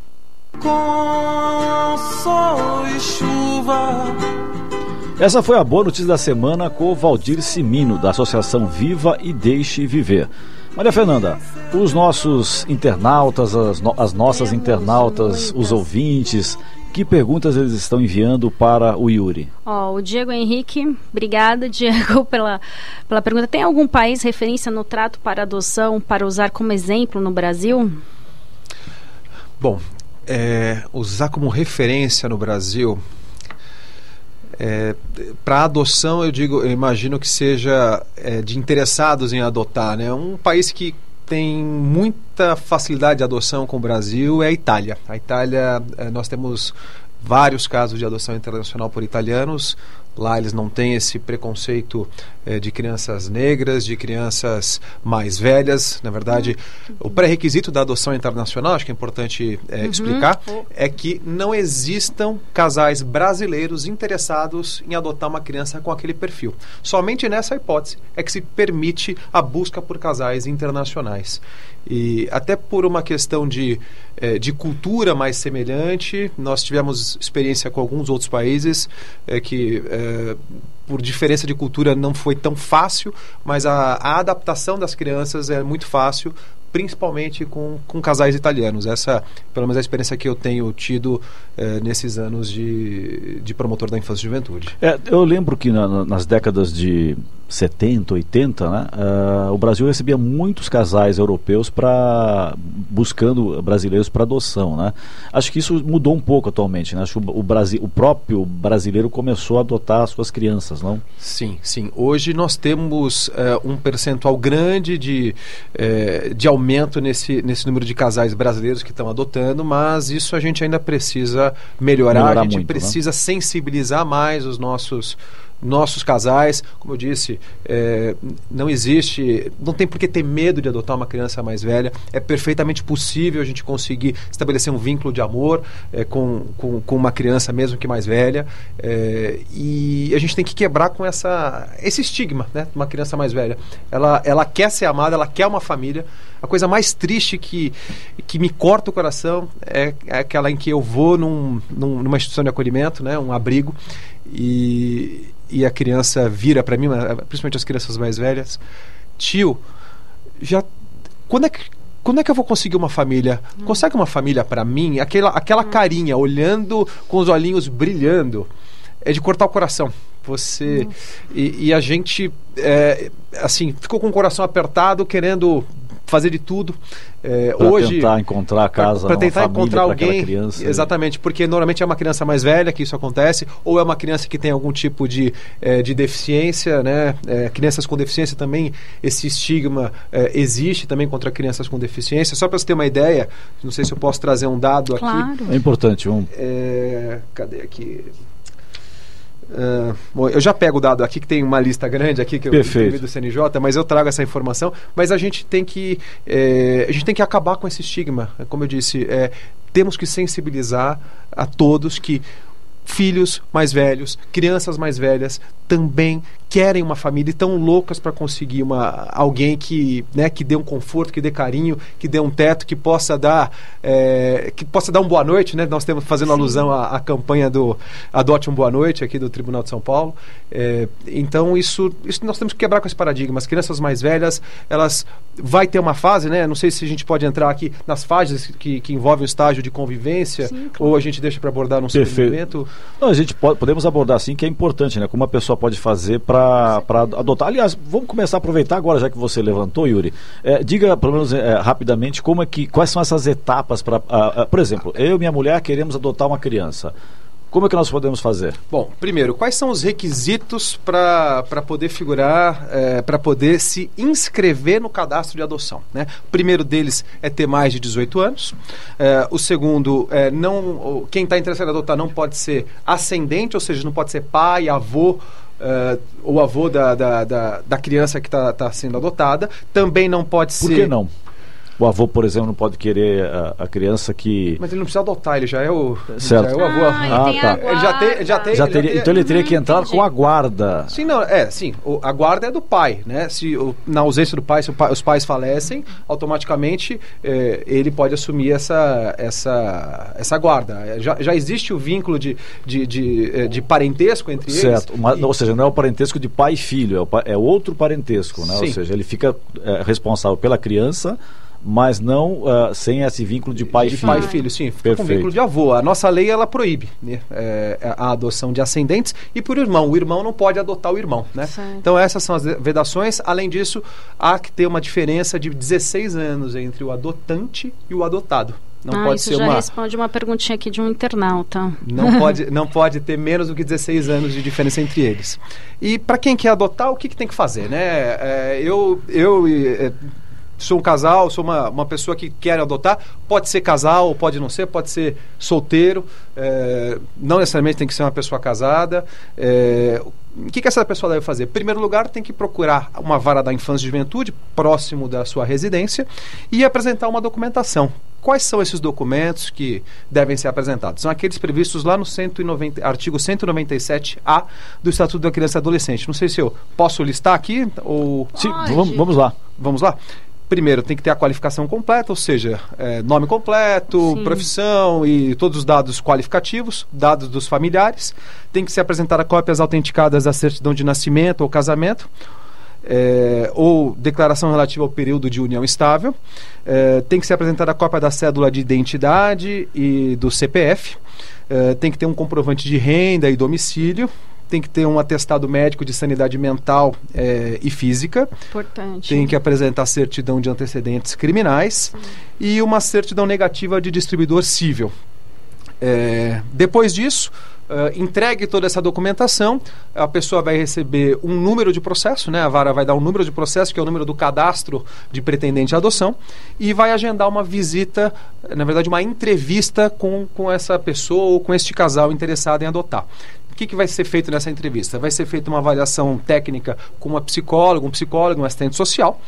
Com sol e chuva. Essa foi a boa notícia da semana com o Valdir Simino, da Associação Viva e Deixe Viver. Maria Fernanda, os nossos internautas, as, no, as nossas internautas, os ouvintes, que perguntas eles estão enviando para o Yuri? Ó, oh, o Diego Henrique, obrigada, Diego, pela, pela pergunta. Tem algum país referência no trato para adoção para usar como exemplo no Brasil? Bom, é, usar como referência no Brasil, é, para adoção, eu digo, eu imagino que seja é, de interessados em adotar, né? Um país que tem muita facilidade de adoção com o Brasil é a Itália. A Itália, é, nós temos vários casos de adoção internacional por italianos. Lá eles não têm esse preconceito eh, de crianças negras, de crianças mais velhas. Na verdade, o pré-requisito da adoção internacional, acho que é importante eh, uhum. explicar, é que não existam casais brasileiros interessados em adotar uma criança com aquele perfil. Somente nessa hipótese é que se permite a busca por casais internacionais. E até por uma questão de, eh, de cultura mais semelhante, nós tivemos experiência com alguns outros países eh, que, eh, por diferença de cultura, não foi tão fácil, mas a, a adaptação das crianças é muito fácil principalmente com, com casais italianos. Essa, pelo menos, é a experiência que eu tenho tido eh, nesses anos de, de promotor da infância e juventude. É, eu lembro que na, nas décadas de 70, 80, né, uh, o Brasil recebia muitos casais europeus para buscando brasileiros para adoção, né? Acho que isso mudou um pouco atualmente, né? Acho que o, o, Brasil, o próprio brasileiro começou a adotar as suas crianças, não? Sim, sim. Hoje nós temos uh, um percentual grande de, uh, de aumento nesse, nesse número de casais brasileiros que estão adotando, mas isso a gente ainda precisa melhorar, melhorar a gente muito, né? precisa né? sensibilizar mais os nossos nossos casais, como eu disse, é, não existe, não tem por que ter medo de adotar uma criança mais velha. É perfeitamente possível a gente conseguir estabelecer um vínculo de amor é, com, com, com, uma criança, mesmo que mais velha. É, e a gente tem que quebrar com essa, esse estigma, né? Uma criança mais velha. Ela, ela quer ser amada, ela quer uma família. A coisa mais triste que, que me corta o coração é, é aquela em que eu vou num, num, numa instituição de acolhimento, né? Um abrigo. E, e a criança vira para mim, principalmente as crianças mais velhas, tio, já quando é que quando é que eu vou conseguir uma família? Hum. Consegue uma família para mim? Aquela, aquela hum. carinha, olhando com os olhinhos brilhando, é de cortar o coração. Você e, e, a gente, é, assim, ficou com o coração apertado, querendo fazer de tudo. É, pra hoje tentar encontrar a casa, para tentar família, encontrar alguém, criança, né? exatamente, porque normalmente é uma criança mais velha que isso acontece, ou é uma criança que tem algum tipo de, é, de deficiência, né? É, crianças com deficiência também esse estigma é, existe também contra crianças com deficiência. Só para você ter uma ideia, não sei se eu posso trazer um dado claro. aqui. É importante um. É, cadê aqui? Uh, bom, eu já pego o dado aqui, que tem uma lista grande aqui que eu Perfeito. do CNJ, mas eu trago essa informação. Mas a gente tem que, é, a gente tem que acabar com esse estigma. Como eu disse, é, temos que sensibilizar a todos que filhos mais velhos, crianças mais velhas também querem uma família e estão loucas para conseguir uma, alguém que, né, que dê um conforto, que dê carinho, que dê um teto, que possa dar é, que possa dar um boa noite, né? Nós temos fazendo Sim. alusão à, à, campanha do Adote um Boa Noite aqui do Tribunal de São Paulo. É, então isso, isso nós temos que quebrar com esse paradigma. As crianças mais velhas, elas vai ter uma fase, né? Não sei se a gente pode entrar aqui nas fases que, que envolvem o estágio de convivência Sim, claro. ou a gente deixa para abordar num segundo momento. Não, a gente pode, podemos abordar sim, que é importante, né? Como a pessoa pode fazer para adotar. Aliás, vamos começar a aproveitar agora, já que você levantou, Yuri. É, diga, pelo menos é, rapidamente, como é que, quais são essas etapas para. Por exemplo, eu e minha mulher queremos adotar uma criança. Como é que nós podemos fazer? Bom, primeiro, quais são os requisitos para poder figurar, é, para poder se inscrever no cadastro de adoção? Né? O primeiro deles é ter mais de 18 anos. É, o segundo, é, não, quem está interessado em adotar não pode ser ascendente, ou seja, não pode ser pai, avô, Uh, o avô da, da, da, da criança que está tá sendo adotada. Também não pode Por ser. Por que não? O avô, por exemplo, não pode querer a, a, criança que. Mas ele não precisa adotar, ele já é o. Certo. Já é o avô. Ah, ah tá. Ele já tem. Já tem já teria, já então ele teria que entrar entendi. com a guarda. Sim, não, é, sim. O, a guarda é do pai, né? Se o, na ausência do pai, se pai, os pais falecem, automaticamente é, ele pode assumir essa, essa, essa guarda. Já, já existe o vínculo de, de, de, de, de parentesco entre certo. eles. Certo. E... Ou seja, não é o parentesco de pai e filho, é, o, é outro parentesco, né? Sim. Ou seja, ele fica é, responsável pela criança mas não uh, sem esse vínculo de pai de e filho. pai e filho, sim. Fica com vínculo de avô. A nossa lei, ela proíbe né, é, a adoção de ascendentes e por irmão. O irmão não pode adotar o irmão, né? Então essas são as vedações. Além disso, há que ter uma diferença de 16 anos entre o adotante e o adotado. Não ah, pode isso ser já uma... responde uma perguntinha aqui de um internauta. Não pode, não pode ter menos do que 16 anos de diferença entre eles. E para quem quer adotar, o que, que tem que fazer, né? É, eu, eu é, sou um casal, sou uma, uma pessoa que quer adotar, pode ser casal, pode não ser, pode ser solteiro, é, não necessariamente tem que ser uma pessoa casada. É, o que, que essa pessoa deve fazer? Em primeiro lugar, tem que procurar uma vara da infância e juventude próximo da sua residência e apresentar uma documentação. Quais são esses documentos que devem ser apresentados? São aqueles previstos lá no 190, artigo 197A do Estatuto da Criança e Adolescente. Não sei se eu posso listar aqui ou. Sim, vamos, vamos lá. Vamos lá? Primeiro tem que ter a qualificação completa, ou seja, é, nome completo, Sim. profissão e todos os dados qualificativos, dados dos familiares. Tem que ser apresentada cópias autenticadas da certidão de nascimento ou casamento. É, ou declaração relativa ao período de união estável. É, tem que ser apresentada a cópia da cédula de identidade e do CPF. É, tem que ter um comprovante de renda e domicílio tem que ter um atestado médico de sanidade mental é, e física. Importante. Tem que apresentar certidão de antecedentes criminais e uma certidão negativa de distribuidor civil. É, depois disso, Uh, entregue toda essa documentação, a pessoa vai receber um número de processo, né? A vara vai dar um número de processo, que é o número do cadastro de pretendente à adoção, e vai agendar uma visita, na verdade, uma entrevista com, com essa pessoa ou com este casal interessado em adotar. O que, que vai ser feito nessa entrevista? Vai ser feita uma avaliação técnica com uma psicóloga, um psicólogo, um assistente social.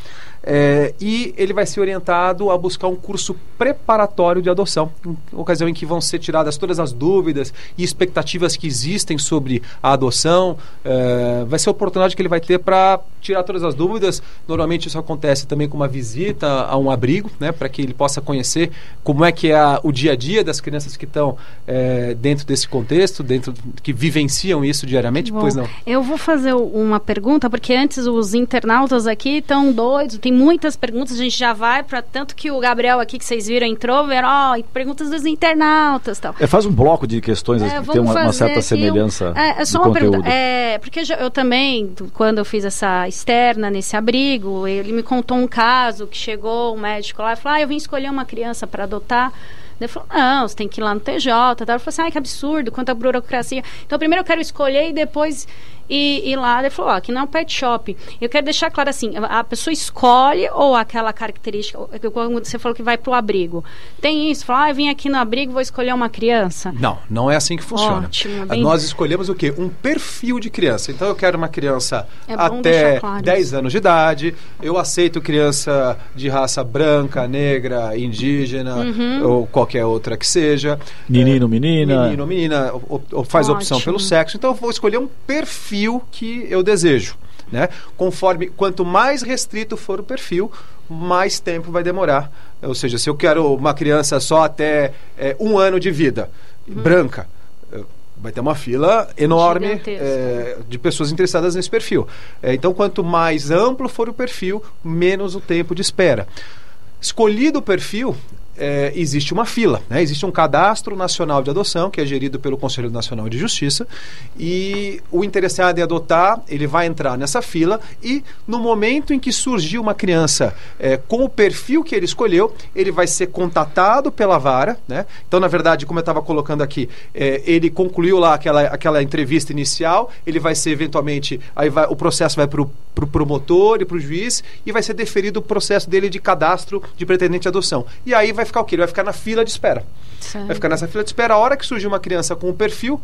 É, e ele vai ser orientado a buscar um curso preparatório de adoção, em ocasião em que vão ser tiradas todas as dúvidas e expectativas que existem sobre a adoção. É, vai ser a oportunidade que ele vai ter para tirar todas as dúvidas. Normalmente isso acontece também com uma visita a um abrigo, né, para que ele possa conhecer como é que é a, o dia a dia das crianças que estão é, dentro desse contexto, dentro que vivenciam isso diariamente. Bom, pois não? Eu vou fazer uma pergunta porque antes os internautas aqui estão doidos tem muitas perguntas, a gente já vai para tanto que o Gabriel aqui que vocês viram entrou, ver, ó, perguntas dos internautas, tal. É, faz um bloco de questões É, que tem uma, uma certa semelhança Um, é, é só de uma conteúdo. pergunta. É, porque eu também, quando eu fiz essa externa nesse abrigo, ele me contou um caso que chegou um médico lá e falou: ah, eu vim escolher uma criança para adotar. Ele falou, não, você tem que ir lá no TJ. Tal. Eu falei assim, ai, que absurdo, quanta burocracia. Então, primeiro eu quero escolher e depois ir, lá. Ele falou, ó, aqui não é um pet shop. Eu quero deixar claro assim, a pessoa escolhe ou aquela característica, quando você falou que vai para o abrigo. Tem isso, fala, ah, eu vim aqui no abrigo, vou escolher uma criança. Não, não é assim que funciona. Ótimo, bem- Nós escolhemos o quê? Um perfil de criança. Então eu quero uma criança É até claro 10 isso. anos de idade. Eu aceito criança de raça branca, negra, indígena Uhum. ou qualquer outra que seja. Menino, menina. Menino menina, ou, ou- faz opção Ótimo. pelo sexo. Então eu vou escolher um perfil que eu desejo. Né? Conforme quanto mais restrito for o perfil, mais tempo vai demorar. Ou seja, se eu quero uma criança só até eh, um ano de vida, Uhum. branca, eh, vai ter uma fila enorme eh, de pessoas interessadas nesse perfil. Eh, então, quanto mais amplo for o perfil, menos o tempo de espera. Escolhido o perfil, eh, existe uma fila, né? existe um cadastro nacional de adoção que é gerido pelo Conselho Nacional de Justiça e o interessado em adotar ele vai entrar nessa fila e no momento em que surgir uma criança eh, com o perfil que ele escolheu ele vai ser contatado pela vara, né? Então na verdade como eu estava colocando aqui eh, ele concluiu lá aquela, aquela entrevista inicial, ele vai ser eventualmente aí vai, o processo vai para o pro promotor e para o juiz e vai ser deferido o processo dele de cadastro de pretendente de adoção. E aí vai ficar o quê? Ele vai ficar na fila de espera. Certo. Vai ficar nessa fila de espera. A hora que surgir uma criança com o perfil,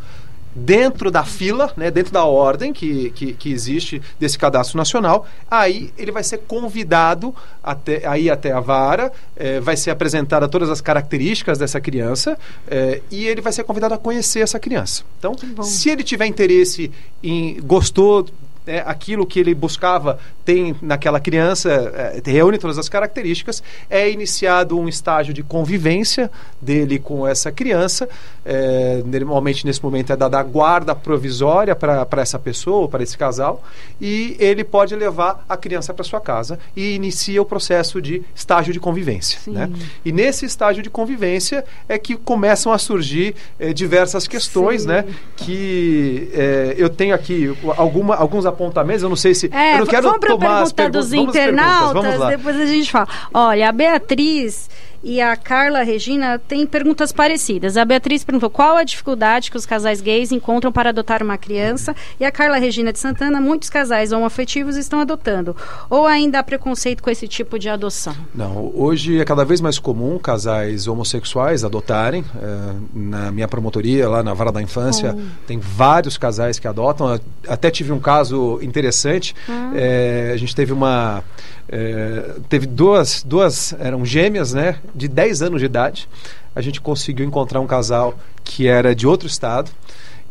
dentro da fila, né, dentro da ordem que, que, que existe desse cadastro nacional, aí ele vai ser convidado até, aí até a vara, eh, vai ser apresentada todas as características dessa criança eh, e ele vai ser convidado a conhecer essa criança. Então, se ele tiver interesse em gostou né, aquilo que ele buscava tem naquela criança, eh, reúne todas as características, é iniciado um estágio de convivência dele com essa criança. eh, normalmente, nesse momento, é dada a guarda provisória para essa pessoa, para esse casal, e ele pode levar a criança para sua casa e inicia o processo de estágio de convivência. Né? E nesse estágio de convivência é que começam a surgir eh, diversas questões, né? Que eh, eu tenho aqui alguma, alguns apontamentos, eu não sei se. É, eu não quero vamos tomar as pergunta perguntas. dos internautas, depois a gente fala. Olha, a Beatriz e a Carla Regina têm perguntas parecidas. A Beatriz perguntou qual a dificuldade que os casais gays encontram para adotar uma criança. E a Carla Regina de Santana, muitos casais homoafetivos estão adotando. Ou ainda há preconceito com esse tipo de adoção? Não, hoje é cada vez mais comum casais homossexuais adotarem. eh, na minha promotoria, lá na Vara da Infância, Oh. tem vários casais que adotam. Até tive um caso interessante. Ah. Eh, a gente teve uma. eh, teve duas, duas, eram gêmeas, né, de 10 anos de idade. A gente conseguiu encontrar um casal que era de outro estado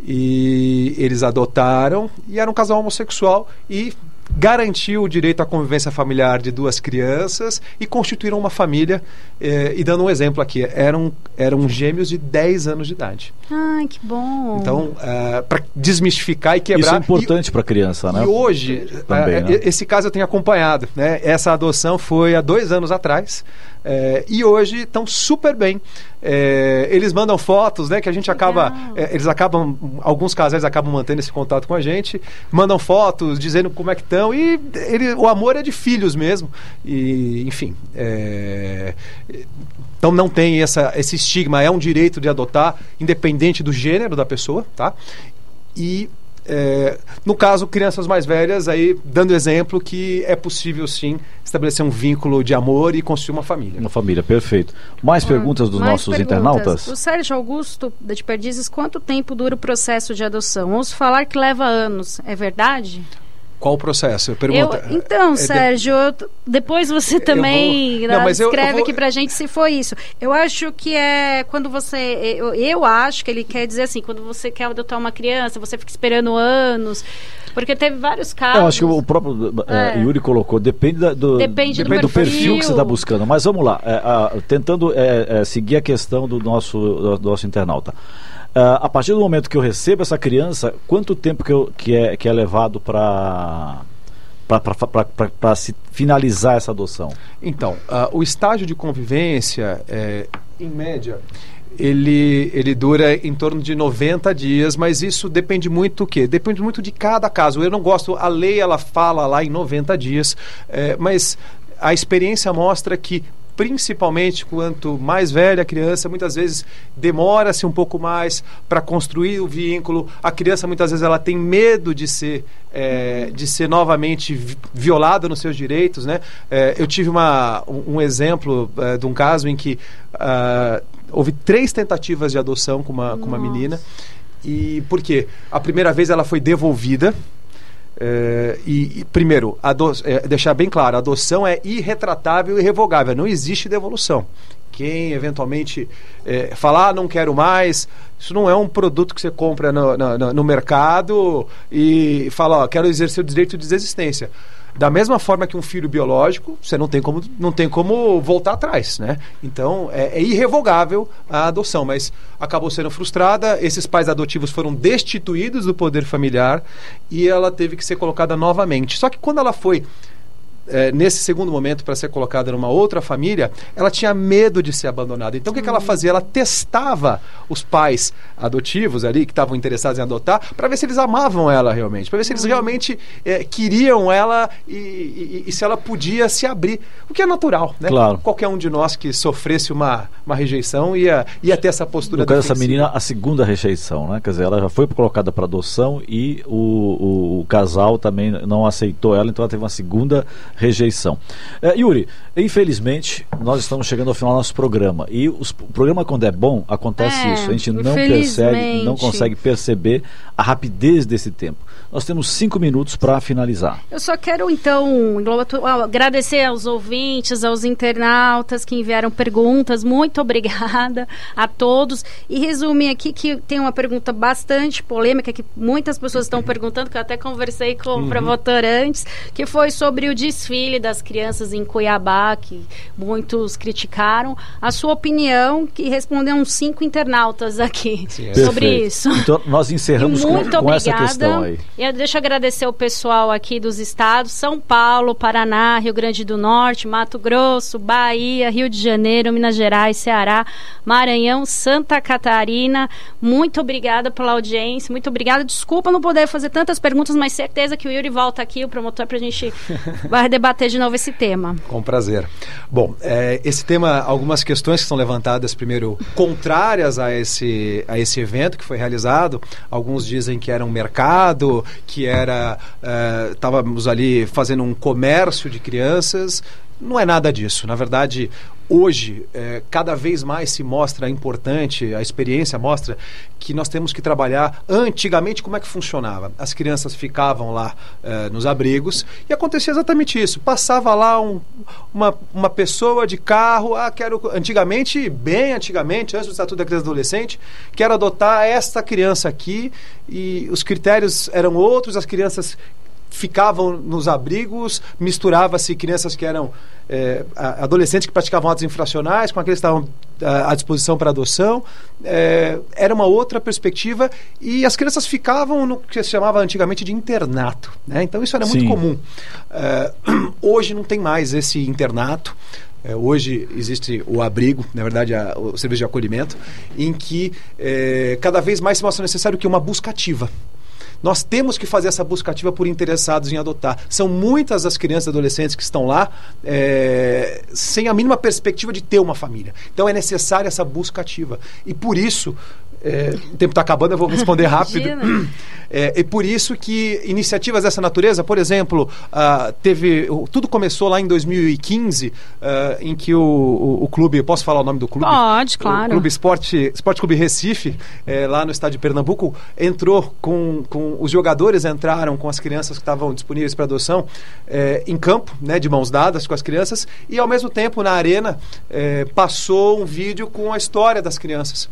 e eles adotaram e era um casal homossexual e garantiu o direito à convivência familiar de duas crianças e constituíram uma família eh, e dando um exemplo aqui eram eram gêmeos de 10 anos de idade Ai, que bom. então para desmistificar e quebrar Isso é importante para a criança, né? e hoje, Também, eh, né? esse caso eu tenho acompanhado. Né? Essa adoção foi há dois anos atrás. Eh, e hoje estão super bem. Eh, eles mandam fotos, né? Que a gente acaba. eh, eles acabam. Alguns casais acabam mantendo esse contato com a gente, mandam fotos dizendo como é que estão. E ele, o amor é de filhos mesmo. E, enfim. eh, então não tem essa, esse estigma, é um direito de adotar, independente do gênero da pessoa, tá? E é, no caso, crianças mais velhas, aí dando exemplo que é possível sim estabelecer um vínculo de amor e construir uma família. Uma família, perfeito. Mais perguntas dos Mais nossos perguntas. internautas? O Sérgio Augusto de Perdizes, quanto tempo dura o processo de adoção? Ouço falar que leva anos. É verdade? Qual o processo? Pergunta. Eu- então, É, de- Sérgio, t- depois você também vou- Não, mas eu- eu escreve vou- aqui pra gente se foi isso. Eu acho que é quando você. Eu, eu acho que ele quer dizer assim, quando você quer adotar uma criança, você fica esperando anos. Porque teve vários casos. Eu acho que o próprio eh, É. Yuri colocou, depende, da- do, Depende do perfil. perfil. que você está buscando. Mas vamos lá, eh, ah, tentando eh, eh, seguir a questão do nosso, do, do nosso internauta. Ah, a partir do momento que eu recebo essa criança, quanto tempo que, eu, que, é, que é levado para para se finalizar essa adoção? Então, ah, o estágio de convivência, é, em média, ele, ele dura em torno de 90 dias, mas isso depende muito do quê? Depende muito de cada caso. Eu não gosto, a lei ela fala lá em 90 dias, é, mas a experiência mostra que principalmente quanto mais velha a criança, muitas vezes demora-se um pouco mais para construir o vínculo. A criança muitas vezes ela tem medo de ser é, de ser novamente vi- violada nos seus direitos, né? É, eu tive uma, um, exemplo é, de um caso em que ah, houve três tentativas de adoção com uma, com uma menina e por quê? A primeira vez ela foi devolvida é, e, e, primeiro, é, deixar bem claro, a adoção é irretratável e irrevogável, não existe devolução. Quem eventualmente é, falar, ah, não quero mais, isso não é um produto que você compra no, no- no- mercado e fala, ó, quero exercer o direito de desistência. Da mesma forma que um filho biológico, você não tem como, não tem como voltar atrás, né? Então, é, é irrevogável a adoção, mas acabou sendo frustrada, esses pais adotivos foram destituídos do poder familiar e ela teve que ser colocada novamente. Só que quando ela foi é, nesse segundo momento para ser colocada numa outra família, ela tinha medo de ser abandonada. Então o que, que ela fazia? Ela testava os pais adotivos ali que estavam interessados em adotar para ver se eles amavam ela realmente, para ver se eles realmente é, queriam ela e, e- e se ela podia se abrir, o que é natural, né? Claro. Qualquer um de nós que sofresse uma, uma rejeição ia, ia ter essa postura. No caso dessa menina, a segunda rejeição, né? Quer dizer, ela já foi colocada para adoção e o, o- o casal também não aceitou ela, então ela teve uma segunda rejeição. É, Yuri, infelizmente, nós estamos chegando ao final do nosso programa. E os- o programa, quando é bom, acontece É, isso. A gente não percebe, não consegue perceber a rapidez desse tempo. Nós temos cinco minutos para finalizar. Eu só quero, então, agradecer aos ouvintes, aos internautas que enviaram perguntas. Muito obrigada a todos. E resumir aqui que tem uma pergunta bastante polêmica que muitas pessoas estão perguntando, que eu até conversei com Uhum. o promotor antes, que foi sobre o desfile das crianças em Cuiabá, que muitos criticaram. A sua opinião, que respondeu uns cinco internautas aqui sobre Perfeito. isso. Então, nós encerramos E com, muito com essa obrigada. questão aí. E eu deixo agradecer o pessoal aqui dos estados: São Paulo, Paraná, Rio Grande do Norte, Mato Grosso, Bahia, Rio de Janeiro, Minas Gerais, Ceará, Maranhão, Santa Catarina. Muito obrigada pela audiência, muito obrigada. Desculpa não poder fazer tantas perguntas, mas certeza que o Yuri volta aqui, o promotor, para a gente debater de novo esse tema. Com prazer. Bom, é, esse tema, algumas questões que são levantadas, primeiro, contrárias a esse, a esse evento que foi realizado. Alguns dizem que era um mercado, que era. é, Estávamos ali fazendo um comércio de crianças. Não é nada disso. Na verdade, hoje, é, cada vez mais se mostra importante, a experiência mostra que nós temos que trabalhar. Antigamente, como é que funcionava? As crianças ficavam lá é, nos abrigos e acontecia exatamente isso. Passava lá um- uma, uma pessoa de carro, ah, quero. Antigamente, bem antigamente, antes do Estatuto da Criança e do Adolescente, quero adotar esta criança aqui e os critérios eram outros, as crianças ficavam nos abrigos, misturava-se crianças que eram a- adolescentes que praticavam atos infracionais com aqueles que estavam ah, à disposição para adoção. Eh, era uma outra perspectiva e as crianças ficavam no que se chamava antigamente de internato. Né? Então isso era muito Sim. comum. Eh, hoje não tem mais esse internato. É, hoje existe o abrigo, na verdade, a- o serviço de acolhimento, em que é, cada vez mais se mostra necessário que uma busca ativa. Nós temos que fazer essa busca ativa por interessados em adotar. São muitas as crianças e adolescentes que estão lá é, sem a mínima perspectiva de ter uma família. Então é necessária essa busca ativa. E por isso É, o tempo está acabando, eu vou responder rápido. É, e por isso que iniciativas dessa natureza, por exemplo, uh, teve tudo começou lá em 2015, uh, em que o, o, o, clube, posso falar o nome do clube? Pode, claro. O Clube Esporte, Esporte Clube Recife, é, lá no estado de Pernambuco, entrou com, com os jogadores entraram com as crianças que estavam disponíveis para adoção é, em campo, né, de mãos dadas com as crianças e ao mesmo tempo na arena é, passou um vídeo com a história das crianças.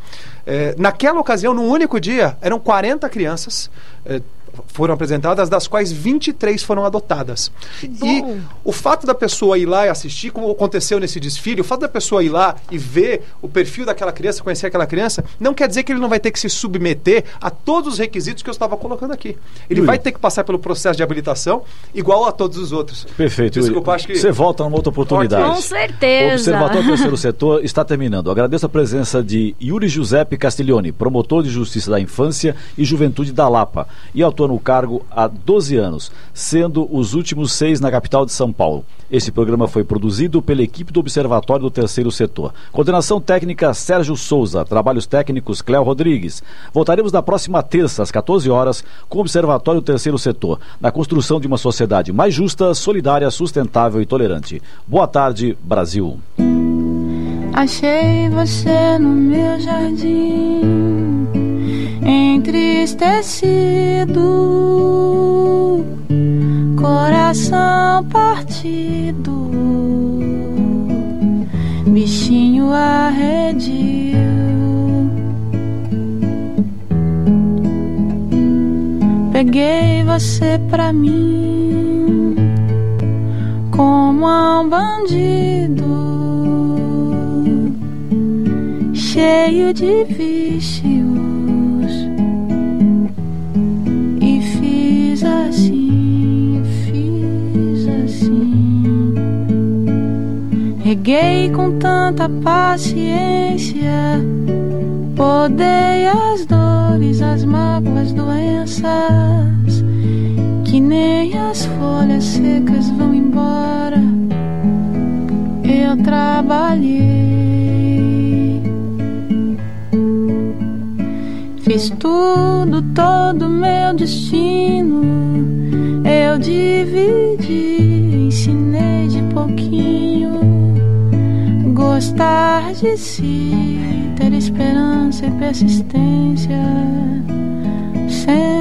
É, naquela ocasião, num único dia, eram 40 crianças. É, foram apresentadas, das quais 23 foram adotadas. E o fato da pessoa ir lá e assistir, como aconteceu nesse desfile, o fato da pessoa ir lá e ver o perfil daquela criança, conhecer aquela criança, não quer dizer que ele não vai ter que se submeter a todos os requisitos que eu estava colocando aqui. Ele vai ter que passar pelo processo de habilitação igual a todos os outros. Perfeito. Desculpa, acho que... Você volta numa outra oportunidade. Com certeza. O Observatório Terceiro Setor está terminando. Agradeço a presença de Yuri Giuseppe Castiglione, promotor de Justiça da Infância e Juventude da Lapa, e autor no cargo há 12 anos, sendo os últimos seis na capital de São Paulo. Esse programa foi produzido pela equipe do Observatório do Terceiro Setor. Coordenação técnica Sérgio Souza, trabalhos técnicos Cléo Rodrigues. Voltaremos na próxima terça, às 14 horas, com o Observatório do Terceiro Setor, na construção de uma sociedade mais justa, solidária, sustentável e tolerante. Boa tarde, Brasil. Achei você no meu jardim entristecido, coração partido, bichinho arredio. Peguei você pra mim como um bandido cheio de vícios Reguei com tanta paciência, podei as dores, as mágoas, doenças, que nem as folhas secas vão embora. Eu trabalhei, fiz tudo, todo meu destino. Eu dividi, ensinei de pouquinho gostar de si, ter esperança e persistência sempre.